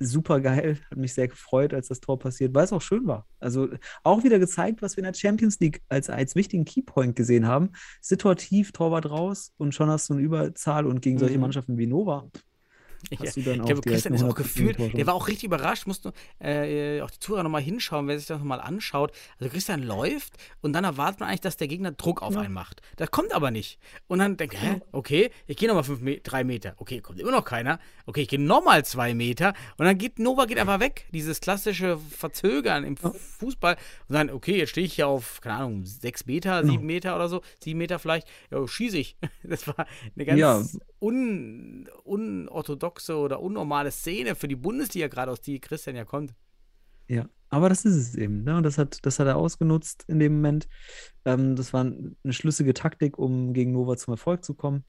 E: Super geil, hat mich sehr gefreut, als das Tor passiert, weil es auch schön war. Also auch wieder gezeigt, was wir in der Champions League als, als wichtigen Keypoint gesehen haben. Situativ, Torwart raus und schon hast du eine Überzahl und gegen solche
D: Mhm.
E: Mannschaften wie Nova hast du dann
D: ich
E: auch
D: glaube,
E: direkt
D: Christian ist auch
E: 100%
D: gefühlt, der war auch richtig überrascht, musst du äh, auch die Zuhörer nochmal hinschauen, wer sich das nochmal anschaut. Also Christian läuft und dann erwartet man eigentlich, dass der Gegner Druck auf
E: Ja.
D: einen macht. Das kommt aber nicht. Und dann denkt, hä, okay, ich gehe nochmal fünf, Me drei Meter. Okay, kommt immer noch keiner. Okay, ich gehe nochmal zwei Meter. Und dann geht Nova geht einfach weg. Dieses klassische Verzögern im
E: Ja.
D: Fußball. Und dann, okay, jetzt stehe ich hier auf, keine Ahnung, sechs Meter, sieben Meter oder so, sieben Meter vielleicht. Ja, schieße ich. Das war eine ganz
E: Ja.
D: Un, unorthodoxe oder unnormale Szene für die Bundesliga, gerade aus die Christian ja kommt.
E: Ja, aber das ist es eben. Ne? Und das hat, das hat er ausgenutzt in dem Moment. Ähm, das war eine schlüssige Taktik, um gegen Nova zum Erfolg zu kommen.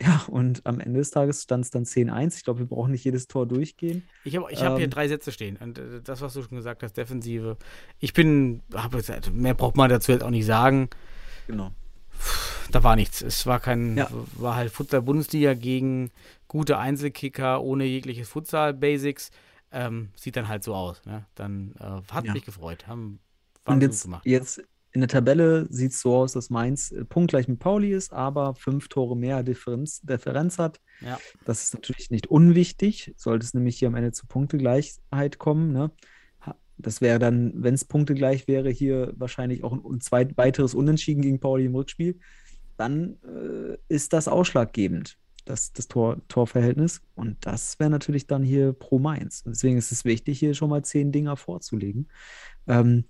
E: Ja, und am Ende des Tages stand es dann 10-1. Ich glaube, wir brauchen nicht jedes Tor durchgehen.
D: Ich habe ich hab hier
E: Ähm.
D: drei Sätze stehen. Und äh, das, was du schon gesagt hast, Defensive. Ich bin, hab gesagt, mehr braucht man dazu jetzt auch nicht sagen.
E: Genau.
D: Da war nichts. Es war kein,
E: Ja.
D: war halt Futsal-Bundesliga gegen gute Einzelkicker ohne jegliches Futsal-Basics. Ähm, sieht dann halt so aus. Ne? Dann äh, hat
E: Ja.
D: mich gefreut. Haben,
E: Und jetzt,
D: gemacht.
E: jetzt in der Tabelle sieht es so aus, dass Mainz äh, punktgleich mit Pauli ist, aber fünf Tore mehr Differenz, Differenz hat.
D: Ja.
E: Das ist natürlich nicht unwichtig, sollte es nämlich hier am Ende zu Punktegleichheit kommen. Ne? Das wäre dann, wenn es punktegleich wäre, hier wahrscheinlich auch ein, zweit, weiteres Unentschieden gegen Pauli im Rückspiel. Dann äh, ist das ausschlaggebend, das, das Tor, Torverhältnis. Und das wäre natürlich dann hier pro Mainz. Und deswegen ist es wichtig, hier schon mal zehn Dinger vorzulegen. Ähm,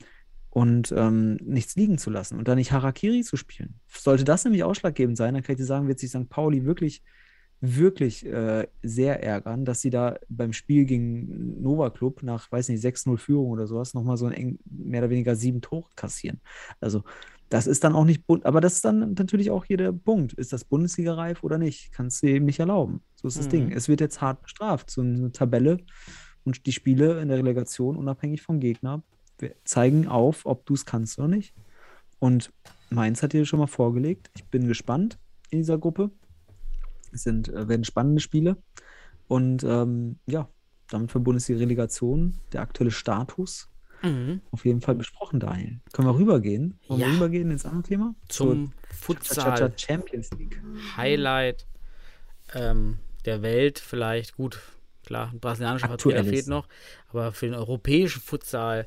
E: und ähm, nichts liegen zu lassen und dann nicht Harakiri zu spielen. Sollte das nämlich ausschlaggebend sein, dann kann ich dir sagen, wird sich St. Pauli wirklich, wirklich äh, sehr ärgern, dass sie da beim Spiel gegen Nova Club nach, weiß nicht, 6-0 Führung oder sowas nochmal so ein eng, mehr oder weniger sieben Tore kassieren. Also das ist dann auch nicht, bun- aber das ist dann natürlich auch hier der Punkt. Ist das Bundesliga-reif oder nicht? Kannst du eben nicht erlauben. So ist das
D: Mhm.
E: Ding. Es wird jetzt hart bestraft. So eine Tabelle und die Spiele in der Relegation, unabhängig vom Gegner, zeigen auf, ob du es kannst oder nicht. Und Mainz hat dir schon mal vorgelegt. Ich bin gespannt in dieser Gruppe. Es sind, äh, werden spannende Spiele. Und ähm, ja, damit verbunden ist die Relegation, der aktuelle Status
D: Mhm.
E: auf jeden Fall besprochen, Daniel. Können wir rübergehen? Wollen
D: Ja.
E: wir rübergehen ins andere Thema?
D: Zum
E: Zur
D: Futsal.
E: Champions League.
D: Highlight ähm, der Welt vielleicht. Gut, klar, ein brasilianischer Vertreter
E: Aktuelles.
D: fehlt noch. Aber für den europäischen Futsal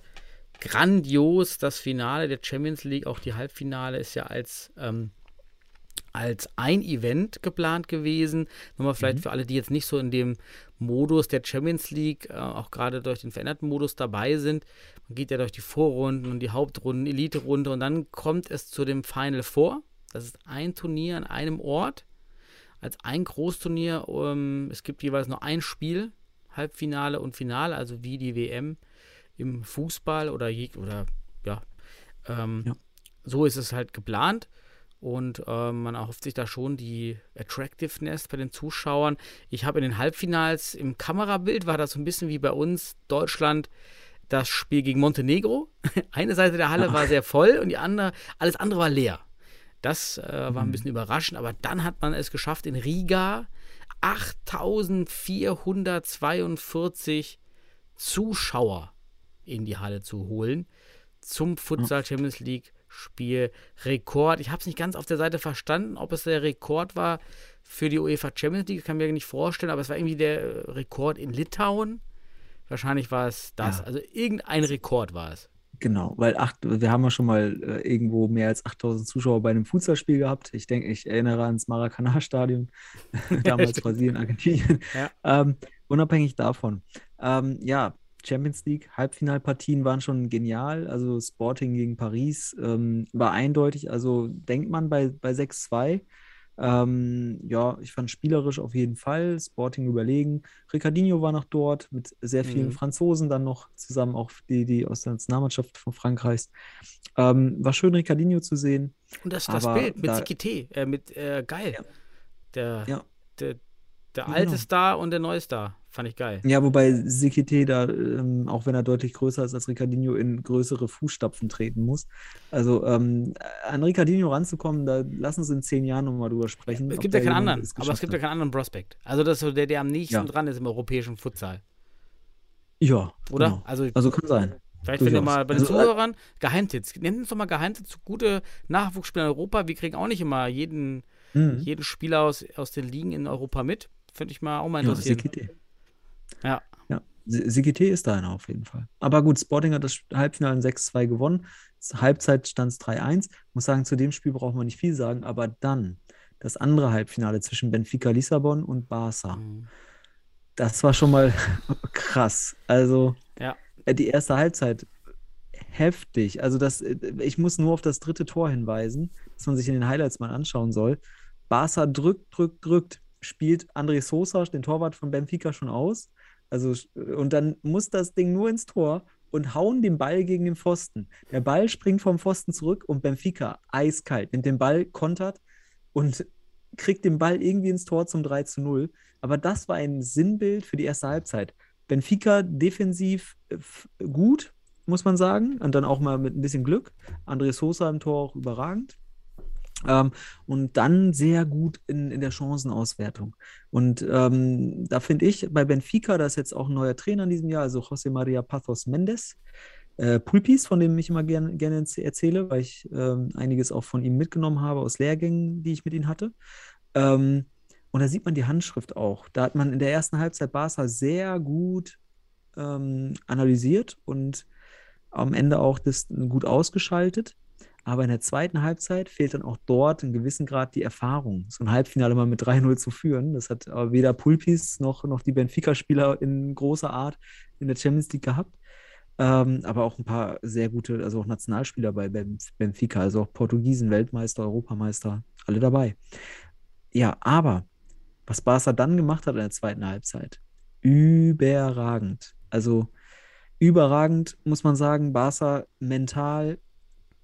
D: grandios. Das Finale der Champions League, auch die Halbfinale, ist ja als, ähm, als ein Event geplant gewesen. Nochmal vielleicht für alle, die jetzt nicht so in dem Modus der Champions League, äh, auch gerade durch den veränderten Modus dabei sind. Man geht ja durch die Vorrunden und die Hauptrunden, Elite-Runde und dann kommt es zu dem Final Four. Das ist ein Turnier an einem Ort als ein Großturnier. Ähm, es gibt jeweils nur ein Spiel, Halbfinale und Finale, also wie die WM im Fußball oder, je, oder ja, ähm,
E: Ja.
D: so ist es halt geplant. Und ähm, man erhofft sich da schon die Attractiveness bei den Zuschauern. Ich habe in den Halbfinals im Kamerabild war das so ein bisschen wie bei uns Deutschland das Spiel gegen Montenegro. Eine Seite der Halle war sehr voll und die andere, alles andere war leer. Das äh, war ein bisschen überraschend, aber dann hat man es geschafft, in Riga 8442 Zuschauer in die Halle zu holen zum Futsal Champions League Spiel Rekord. Ich habe es nicht ganz auf der Seite verstanden, ob es der Rekord war für die UEFA Champions League, kann mir nicht vorstellen, aber es war irgendwie der äh, Rekord in Litauen. Wahrscheinlich war es das.
E: Ja.
D: Also irgendein Rekord war es.
E: Genau, weil acht, wir haben ja schon mal äh, irgendwo mehr als 8000 Zuschauer bei einem Futsalspiel gehabt. Ich denke, ich erinnere ans Maracanã-Stadion, damals. Brasilien, Argentinien.
D: Ja.
E: Ähm, unabhängig davon. Ähm, ja, Champions League, Halbfinalpartien waren schon genial. Also Sporting gegen Paris ähm, war eindeutig. Also denkt man bei, bei 6-2. Ähm, ja, ich fand spielerisch auf jeden Fall, Sporting überlegen. Ricardinho war noch dort mit sehr vielen
D: Mhm.
E: Franzosen dann noch zusammen, auch die, die aus der Nationalmannschaft von Frankreichs. Ähm, war schön, Ricardinho zu sehen.
D: Und das, das Bild mit
E: da-
D: Sikite, äh, mit äh, geil.
E: Ja.
D: Der,
E: Ja.
D: der, der alte
E: genau.
D: Star und der neue Star. Fand ich geil.
E: Ja, wobei Sikite da, ähm, auch wenn er deutlich größer ist als Ricardinho, in größere Fußstapfen treten muss. Also ähm, an Ricardinho ranzukommen, da lassen Sie in zehn Jahren nochmal drüber sprechen.
D: Es gibt ja keinen anderen, aber es gibt ja
E: hat.
D: keinen anderen Prospect. Also das ist so der, der am nächsten
E: Ja.
D: dran ist im europäischen Futsal.
E: Ja,
D: Oder?
E: genau.
D: Also
E: Also kann sein.
D: vielleicht, wenn ihr mal bei den
E: Also, äh,
D: Zuhörern Geheimtipps, nennt uns doch mal Geheimtipps gute Nachwuchsspieler in Europa. Wir kriegen auch nicht immer jeden,
E: Mhm.
D: jeden Spieler aus, aus den Ligen in Europa mit. Finde ich mal auch mal
E: Ja,
D: interessieren.
E: Sikite.
D: Ja.
E: Ja, Si- Sikite ist da einer auf jeden Fall. Aber gut, Sporting hat das Halbfinale in 6-2 gewonnen. Halbzeit stand es 3-1. Muss sagen, zu dem Spiel braucht man nicht viel sagen. Aber dann das andere Halbfinale zwischen Benfica Lissabon und Barca.
D: Mhm.
E: Das war schon mal krass. Also
D: Ja.
E: äh, die erste Halbzeit heftig. Also das, äh, ich muss nur auf das dritte Tor hinweisen, das man sich in den Highlights mal anschauen soll. Barca drückt, drückt, drückt, spielt André Sosa, den Torwart von Benfica, schon aus. Also, und dann muss das Ding nur ins Tor und hauen den Ball gegen den Pfosten. Der Ball springt vom Pfosten zurück und Benfica, eiskalt, nimmt den Ball, kontert und kriegt den Ball irgendwie ins Tor zum 3 zu 0. Aber das war ein Sinnbild für die erste Halbzeit. Benfica defensiv äh, gut, muss man sagen. Und dann auch mal mit ein bisschen Glück. André Sosa im Tor auch überragend. Ähm, und dann sehr gut in, in der Chancenauswertung. Und ähm, da finde ich bei Benfica, da ist jetzt auch ein neuer Trainer in diesem Jahr, also José María Pathos Mendes. Äh, Pulpis, von dem ich immer gerne gerne erzähle, weil ich ähm, einiges auch von ihm mitgenommen habe aus Lehrgängen, die ich mit ihm hatte. Ähm, und da sieht man die Handschrift auch. Da hat man in der ersten Halbzeit Barca sehr gut ähm, analysiert und am Ende auch das gut ausgeschaltet. Aber in der zweiten Halbzeit fehlt dann auch dort in gewissem Grad die Erfahrung. So ein Halbfinale mal mit 3-0 zu führen, das hat aber weder Pulpis noch, noch die Benfica-Spieler in großer Art in der Champions League gehabt. Ähm, aber auch ein paar sehr gute, also auch Nationalspieler bei Benf- Benfica, also auch Portugiesen, Weltmeister, Europameister, alle dabei. Ja, aber was Barca dann gemacht hat in der zweiten Halbzeit, überragend. Also überragend, muss man sagen. Barca mental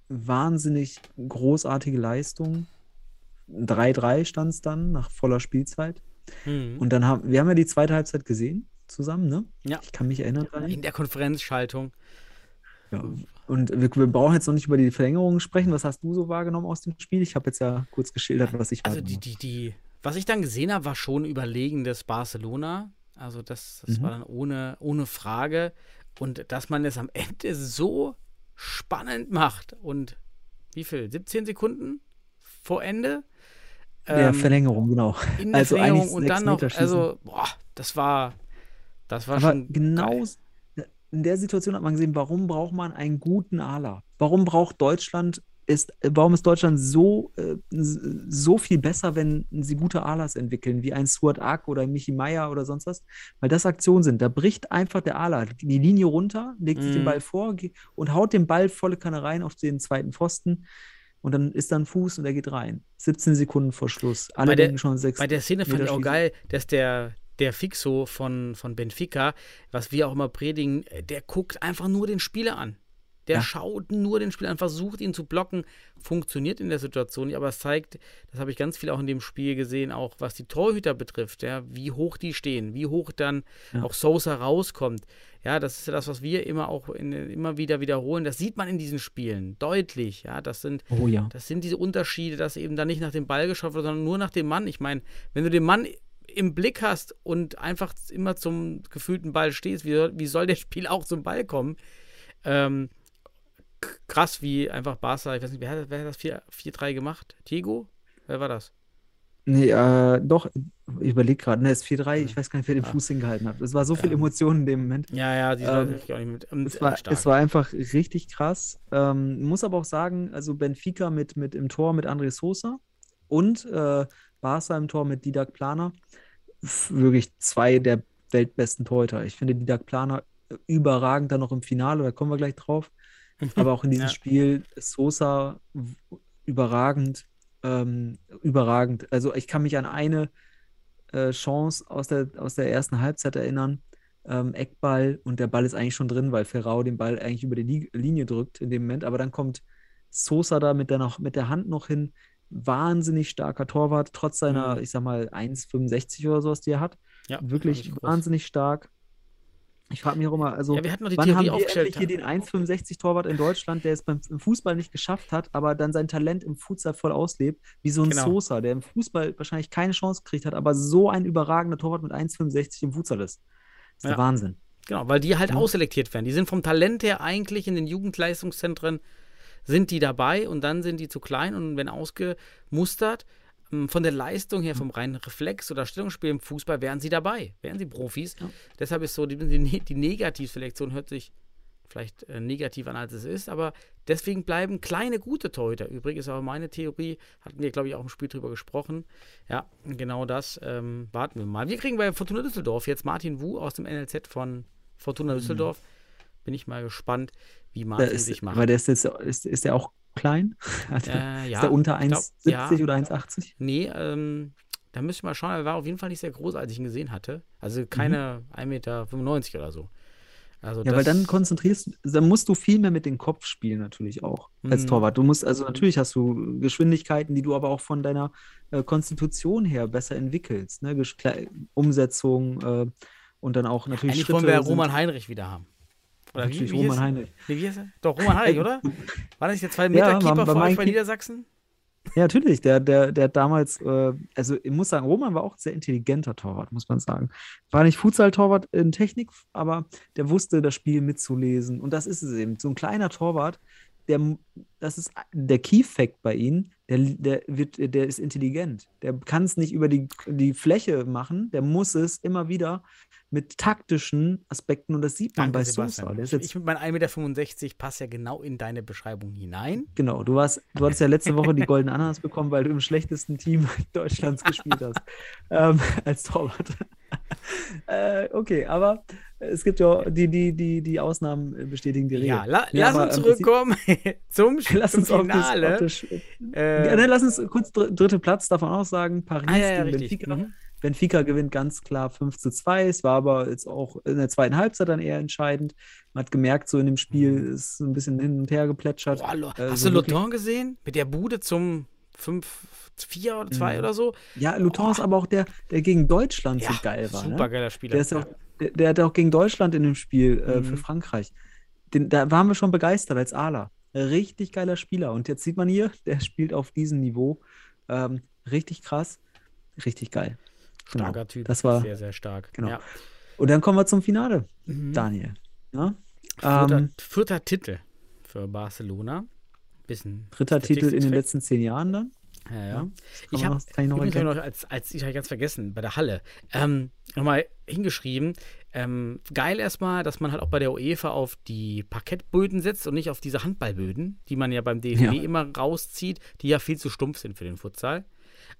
E: wahnsinnig großartige Leistung. 3-3 stand es dann nach voller Spielzeit.
D: Mhm.
E: Und dann haben wir haben ja die zweite Halbzeit gesehen zusammen, ne?
D: Ja.
E: Ich kann mich erinnern. Daniel.
D: In der Konferenzschaltung.
E: Ja. Und wir, wir brauchen jetzt noch nicht über die Verlängerung sprechen. Was hast du so wahrgenommen aus dem Spiel? Ich habe jetzt ja kurz geschildert, was ich
D: Also die, die, die, was ich dann gesehen habe, war schon überlegendes Barcelona. Also das, das
E: Mhm.
D: war dann ohne, ohne Frage. Und dass man es am Ende so spannend macht und wie viel? 17 Sekunden vor Ende? Ähm,
E: Verlängerung, genau.
D: in der
E: also
D: Verlängerung und dann noch, also, boah, das war, das war
E: Aber
D: schon
E: genau
D: geil.
E: in der Situation hat man gesehen, warum braucht man einen guten Ala? Warum braucht Deutschland, ist, warum ist Deutschland so, äh, so viel besser, wenn sie gute Alas entwickeln, wie ein Stuart Ack oder Michi Meier oder sonst was? Weil das Aktionen sind. Da bricht einfach der Ala die Linie runter, legt sich den
D: Mhm.
E: Ball vor und haut den Ball volle Kanne rein auf den zweiten Pfosten. Und dann ist da ein Fuß und er geht rein. 17 Sekunden vor Schluss. Alle
D: Bei der-
E: denken schon sechs.
D: Bei der Szene fand ich auch geil, dass der, der Fixo von, von Benfica, was wir auch immer predigen, der guckt einfach nur den Spieler an. Der
E: Ja.
D: schaut nur den Spieler an, versucht ihn zu blocken. Funktioniert in der Situation nicht, aber es zeigt, das habe ich ganz viel auch in dem Spiel gesehen, auch was die Torhüter betrifft, ja, wie hoch die stehen, wie hoch dann
E: Ja.
D: auch Sosa rauskommt. Ja, das ist ja das, was wir immer auch in, immer wieder wiederholen. Das sieht man in diesen Spielen deutlich. Ja, das sind
E: Oh ja.
D: das sind diese Unterschiede, dass eben dann nicht nach dem Ball geschaut wird, sondern nur nach dem Mann. Ich meine, wenn du den Mann im Blick hast und einfach immer zum gefühlten Ball stehst, wie, soll- wie soll der Spiel auch zum Ball kommen? Ähm, krass, wie einfach Barca, ich weiß nicht, wer hat, wer hat das 4 4-3 gemacht? Diego? Wer war das?
E: Nee, äh, doch, ich überlege gerade, ne, es ist 4-3, ich weiß gar nicht, wer den
D: Ah.
E: Fuß hingehalten hat. Es war so viel Emotionen in dem Moment.
D: Ja, ja, die
E: Ähm,
D: ich auch nicht mit. Und,
E: Es war,
D: stark.
E: es war einfach richtig krass. Ähm, muss aber auch sagen, also Benfica mit, mit im Tor mit André Sosa und äh, Barca im Tor mit Didac Plana. F- Wirklich zwei der weltbesten Torhüter. Ich finde Didac Plana überragend dann noch im Finale, da kommen wir gleich drauf. Aber auch in diesem
D: Ja.
E: Spiel Sosa überragend. ähm, überragend. Also ich kann mich an eine äh, Chance aus der, aus der ersten Halbzeit erinnern. Ähm, Eckball und der Ball ist eigentlich schon drin, weil Ferrao den Ball eigentlich über die Li Linie drückt in dem Moment. Aber dann kommt Sosa da mit der, noch, mit der Hand noch hin. Wahnsinnig starker Torwart, trotz seiner,
D: Mhm.
E: ich sag mal, 1,65 oder sowas, die er hat.
D: Ja,
E: Wirklich
D: groß.
E: wahnsinnig stark. Ich frage mich auch immer, also
D: Ja, wir hatten noch die
E: wann
D: Theorie
E: haben wir endlich hier den 1,65 Torwart in Deutschland, der es beim im Fußball nicht geschafft hat, aber dann sein Talent im Futsal voll auslebt, wie so ein
D: Genau.
E: Sosa, der im Fußball wahrscheinlich keine Chance gekriegt hat, aber so ein überragender Torwart mit 1,65 im Futsal ist. Das ist der
D: Ja.
E: Wahnsinn.
D: Genau, weil die halt
E: Ja.
D: ausselektiert werden. Die sind vom Talent her eigentlich in den Jugendleistungszentren sind die dabei und dann sind die zu klein und wenn ausgemustert, von der Leistung her, vom reinen Reflex oder Stellungsspiel im Fußball, wären sie dabei, wären sie Profis.
E: Ja.
D: Deshalb ist so, die, die, die Negativselektion hört sich vielleicht äh, negativ an, als es ist, aber deswegen bleiben kleine, gute Torhüter übrig, ist auch meine Theorie, hatten wir, glaube ich, auch im Spiel drüber gesprochen. Ja, genau das ähm, warten wir mal. Wir kriegen bei Fortuna Düsseldorf jetzt Martin Wu aus dem NLZ von Fortuna Düsseldorf. Bin ich mal gespannt, wie Martin
E: ist,
D: sich macht.
E: aber der ist, jetzt, ist, ist der auch klein? Der,
D: Äh,
E: ist
D: ja,
E: der unter
D: ich glaub,
E: 1,70
D: ja.
E: oder 1,80?
D: Nee, ähm, da müsste ich mal schauen. Er war auf jeden Fall nicht sehr groß, als ich ihn gesehen hatte. Also keine 1,95 Meter oder so. Also
E: Mhm. Ja, weil dann konzentrierst du, dann musst du viel mehr mit dem Kopf spielen, natürlich auch als
D: Mhm.
E: Torwart. Du musst, also natürlich hast du Geschwindigkeiten, die du aber auch von deiner äh, Konstitution her besser entwickelst. Ne? Umsetzung äh, und dann auch natürlich
D: Eigentlich
E: Schritte
D: wollen wir ja Roman Heinrich wieder haben. Oder wie-
E: Natürlich
D: wie
E: Roman Heinrich.
D: Nee, wie heißt er? Doch, Roman Heinrich, oder? War das nicht der zwei
E: Ja,
D: bei
E: Keep-
D: Niedersachsen?
E: Ja, natürlich. Der, der, der damals, äh, also ich muss sagen, Roman war auch ein sehr intelligenter Torwart, muss man sagen. War nicht Futsal-Torwart in Technik, aber der wusste, das Spiel mitzulesen. Und das ist es eben. So ein kleiner Torwart, der, das ist der Key-Fact bei ihm, der, der, wird, der ist intelligent. Der kann es nicht über die, die Fläche machen, der muss es immer wieder mit taktischen Aspekten und das sieht man
D: Danke,
E: bei. Sosa.
D: Ich, mit meinen 1,65 Meter passe ja genau in deine Beschreibung hinein.
E: Genau, du warst, du hattest ja letzte Woche die Goldene Ananas bekommen, weil du im schlechtesten Team Deutschlands gespielt hast. ähm, als Torwart. äh, okay, aber es gibt ja die, die, die, die Ausnahmen bestätigen die Regel.
D: Ja, la,
E: Ja,
D: lass uns zurückkommen zum,
E: Lass
D: zum
E: uns
D: Finale. äh,
E: ja, dann lass uns kurz dr dritte Platz davon auch sagen. Paris
D: ah, ja,
E: gegen. Benfica.
D: Mhm.
E: Benfica gewinnt ganz klar 5 zu 2. Es war aber jetzt auch in der zweiten Halbzeit dann eher entscheidend. Man hat gemerkt, so in dem Spiel ist so ein bisschen hin und her geplätschert.
D: Boah,
E: Äh,
D: hast
E: so
D: du Lothar gesehen? Mit der Bude zum 5-4 oder 2
E: Mhm.
D: oder so?
E: Ja, Luton ist aber auch der, der gegen Deutschland so geil war.
D: super
E: Ne?
D: geiler Spieler.
E: Der, ist ja
D: ja.
E: auch, der, der hat auch gegen Deutschland in dem Spiel äh, für
D: Mhm.
E: Frankreich. Den, da waren wir schon begeistert als Ala. Richtig geiler Spieler. Und jetzt sieht man hier, der spielt auf diesem Niveau. Ähm, richtig krass. Richtig geil. Genau.
D: Starker Typ.
E: Das war,
D: sehr, sehr stark.
E: genau.
D: Ja.
E: Und dann kommen wir zum Finale,
D: Mhm.
E: Daniel. Ja?
D: Vierter,
E: Ähm,
D: vierter Titel für Barcelona. Bisschen
E: dritter Titel in den letzten zehn Jahren dann.
D: Ja, ja. Ich habe
E: noch- ich noch
D: als, als ich habe ganz vergessen, bei der Halle, ähm, nochmal hingeschrieben. Ähm, geil erstmal, dass man halt auch bei der UEFA auf die Parkettböden setzt und nicht auf diese Handballböden, die man ja beim DFB
E: Ja.
D: immer rauszieht, die ja viel zu stumpf sind für den Futsal.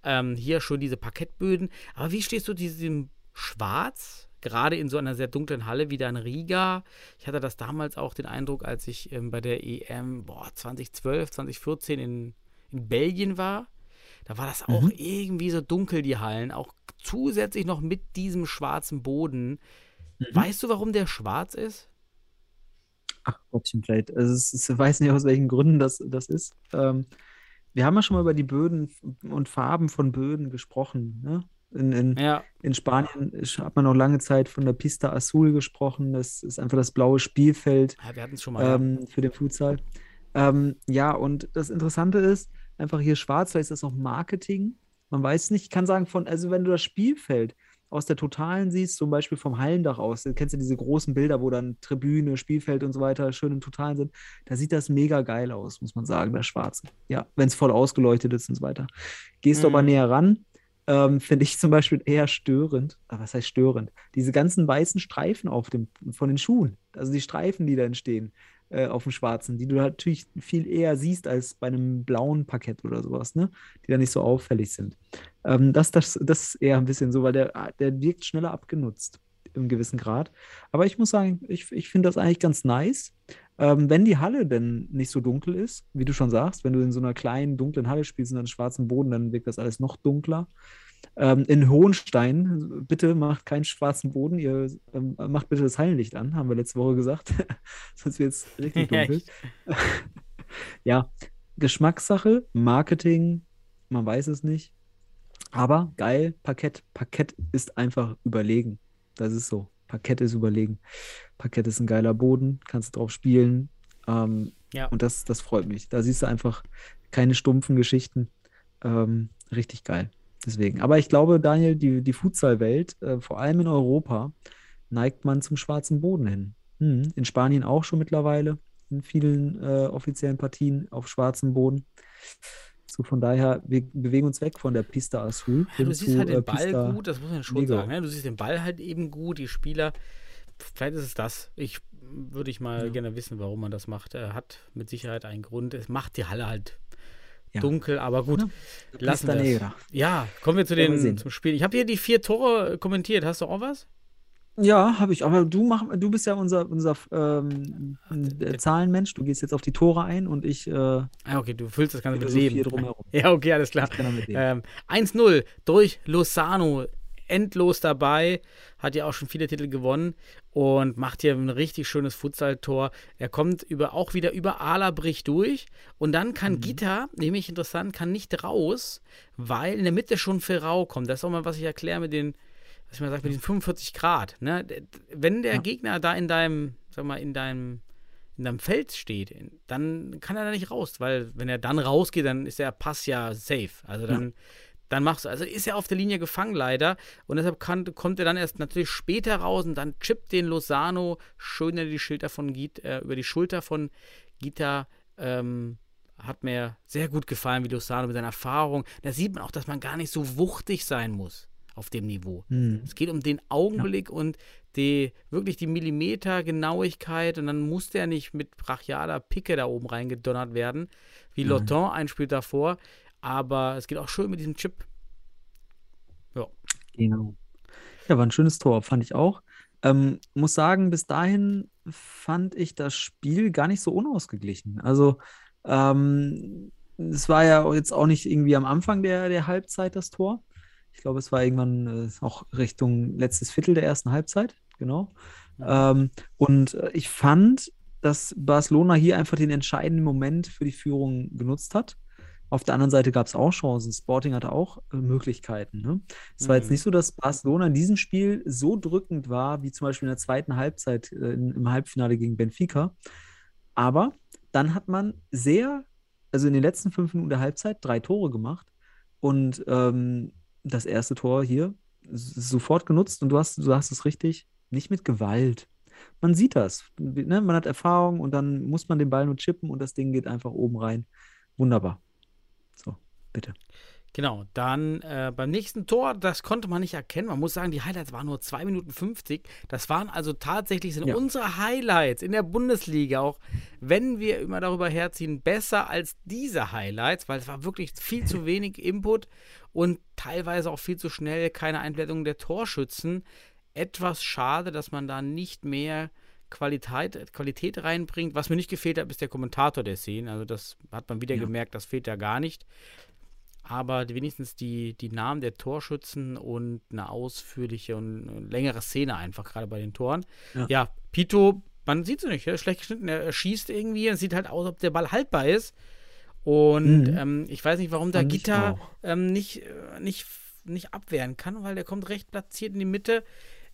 D: Ähm, hier schon diese Parkettböden. Aber wie stehst du diesem Schwarz, gerade in so einer sehr dunklen Halle wie da in Riga? Ich hatte das damals auch den Eindruck, als ich ähm, bei der EM boah, 2012, 2014 in, in Belgien war. Da war das auch
E: Mhm.
D: irgendwie so dunkel, die Hallen. Auch zusätzlich noch mit diesem schwarzen Boden.
E: Mhm.
D: Weißt du, warum der schwarz ist?
E: Ach, Gottchen, vielleicht. Also ich weiß nicht, aus welchen Gründen das, das ist. Ähm, wir haben ja schon mal über die Böden und Farben von Böden gesprochen. Ne? In, in,
D: Ja,
E: in Spanien hat man noch lange Zeit von der Pista Azul gesprochen. Das ist einfach das blaue Spielfeld
D: ja wir hatten es schon mal.
E: ähm, für den Futsal. Ähm, ja, und das Interessante ist, einfach hier schwarz, vielleicht ist das auch Marketing. Man weiß nicht, ich kann sagen, von, also wenn du das Spielfeld aus der Totalen siehst, zum Beispiel vom Hallendach aus, dann kennst du diese großen Bilder, wo dann Tribüne, Spielfeld und so weiter schön im Totalen sind, da sieht das mega geil aus, muss man sagen, das Schwarze. Ja, wenn es voll ausgeleuchtet ist und so weiter. Gehst du aber
D: Mhm.
E: näher ran, ähm, finde ich zum Beispiel eher störend. Aber was heißt störend? Diese ganzen weißen Streifen auf dem, von den Schuhen, also die Streifen, die da entstehen äh, auf dem Schwarzen, die du natürlich viel eher siehst als bei einem blauen Parkett oder sowas, ne? Die da nicht so auffällig sind. Ähm, das, das, das ist eher ein bisschen so, weil der, der wirkt schneller abgenutzt im gewissen Grad. Aber ich muss sagen, ich, ich finde das eigentlich ganz nice. Ähm, wenn die Halle denn nicht so dunkel ist, wie du schon sagst, wenn du in so einer kleinen, dunklen Halle spielst und dann schwarzen Boden, dann wirkt das alles noch dunkler. Ähm, in Hohenstein, bitte macht keinen schwarzen Boden, ihr ähm, macht bitte das Hallenlicht an, haben wir letzte Woche gesagt. Sonst wird es richtig
D: Ja,
E: dunkel. ja, Geschmackssache, Marketing, man weiß es nicht. Aber geil, Parkett. Parkett ist einfach überlegen. Das ist so. Parkett ist überlegen. Parkett ist ein geiler Boden, kannst du drauf spielen. Ähm,
D: Ja.
E: Und das, das freut mich. Da siehst du einfach keine stumpfen Geschichten. Ähm, richtig geil. Deswegen. Aber ich glaube, Daniel, die, die Futsal-Welt, äh, vor allem in Europa, neigt man zum schwarzen Boden hin. Hm, in Spanien auch schon mittlerweile, in vielen äh, offiziellen Partien auf schwarzem Boden. So von daher, wir bewegen uns weg von der Pista Azul
D: Ja, du siehst
E: zu
D: halt
E: äh,
D: den Ball
E: Pista
D: gut, das muss man schon
E: Negro.
D: sagen. Ne? Du siehst den Ball halt eben gut, die Spieler. Vielleicht ist es das. Ich würde ich mal
E: Ja.
D: gerne wissen, warum man das macht. Er hat mit Sicherheit einen Grund. Es macht die Halle halt
E: Ja.
D: dunkel, aber gut.
E: Ja,
D: Lassen wir.
E: Negra.
D: Ja, kommen wir zu
E: wir
D: den,
E: sehen.
D: zum Spiel. Ich habe hier die vier Tore kommentiert. Hast du auch was?
E: Ja, habe ich. Aber du mach, du bist ja unser, unser ähm, äh, Zahlenmensch. Du gehst jetzt auf die Tore ein und ich äh,
D: Ah, okay, du füllst das Ganze mit Leben.
E: drumherum.
D: Ja, okay, alles klar. Ähm, 1-0 durch Lozano. Endlos dabei. Hat ja auch schon viele Titel gewonnen und macht hier ein richtig schönes Futsal-Tor. Er kommt über, auch wieder über Alabrich durch und dann kann
E: Mhm.
D: Gita, nämlich interessant, kann nicht raus, weil in der Mitte schon Ferrau kommt. Das ist auch mal, was ich erkläre mit den, was ich mal sage, mit den 45 Grad. Ne? Wenn der
E: Ja.
D: Gegner da in deinem, sag mal, in deinem in deinem Feld steht, dann kann er da nicht raus, weil wenn er dann rausgeht, dann ist der Pass ja safe. Also dann, dann machst du, also ist er auf der Linie gefangen leider und deshalb kann, kommt er dann erst natürlich später raus und dann chippt den Lozano schön über die Schulter von Gita, äh, über die Schulter von Gita. Ähm, hat mir sehr gut gefallen, wie Lozano mit seiner Erfahrung. Da sieht man auch, dass man gar nicht so wuchtig sein muss auf dem Niveau.
E: Hm.
D: Es geht um den Augenblick und die wirklich die Millimeter Genauigkeit und dann muss der nicht mit brachialer Picke da oben reingedonnert werden, wie. Loton ein Spiel davor. Aber es geht auch schön mit diesem Chip. Ja.
E: Genau. Ja, war ein schönes Tor, fand ich auch. Ähm, muss sagen, bis dahin fand ich das Spiel gar nicht so unausgeglichen. Also, ähm, es war ja jetzt auch nicht irgendwie am Anfang der, der Halbzeit das Tor. Ich glaube, es war irgendwann äh, auch Richtung letztes Viertel der ersten Halbzeit, genau. Ähm, und äh, ich fand, dass Barcelona hier einfach den entscheidenden Moment für die Führung genutzt hat. Auf der anderen Seite gab es auch Chancen. Sporting hatte auch äh, Möglichkeiten. Ne? Es war jetzt
D: Mhm.
E: nicht so, dass Barcelona in diesem Spiel so drückend war, wie zum Beispiel in der zweiten Halbzeit äh, in, im Halbfinale gegen Benfica. Aber dann hat man sehr, also in den letzten fünf Minuten der Halbzeit, drei Tore gemacht. Und ähm, das erste Tor hier sofort genutzt. Und du hast, du hast es richtig, nicht mit Gewalt. Man sieht das. Ne? Man hat Erfahrung und dann muss man den Ball nur chippen und das Ding geht einfach oben rein. Wunderbar. Bitte.
D: Genau, dann äh, beim nächsten Tor, das konnte man nicht erkennen. Man muss sagen, die Highlights waren nur 2 Minuten 50. Das waren also tatsächlich sind
E: Ja.
D: unsere Highlights in der Bundesliga, auch wenn wir immer darüber herziehen, besser als diese Highlights, weil es war wirklich viel zu wenig Input und teilweise auch viel zu schnell keine Einblendung der Torschützen. Etwas schade, dass man da nicht mehr Qualität, Qualität reinbringt. Was mir nicht gefehlt hat, ist der Kommentator der Szenen. Also das hat man wieder
E: Ja.
D: gemerkt, das fehlt ja gar nicht aber wenigstens die, die Namen der Torschützen und eine ausführliche und längere Szene einfach, gerade bei den Toren. Ja,
E: Ja.
D: Pito, man sieht es nicht, er ist schlecht geschnitten, er, schießt irgendwie, es sieht halt aus, ob der Ball haltbar ist. Und
E: Mhm.
D: ähm, ich weiß nicht, warum da Gitter ähm, nicht, äh, nicht, nicht abwehren kann, weil der kommt recht platziert in die Mitte.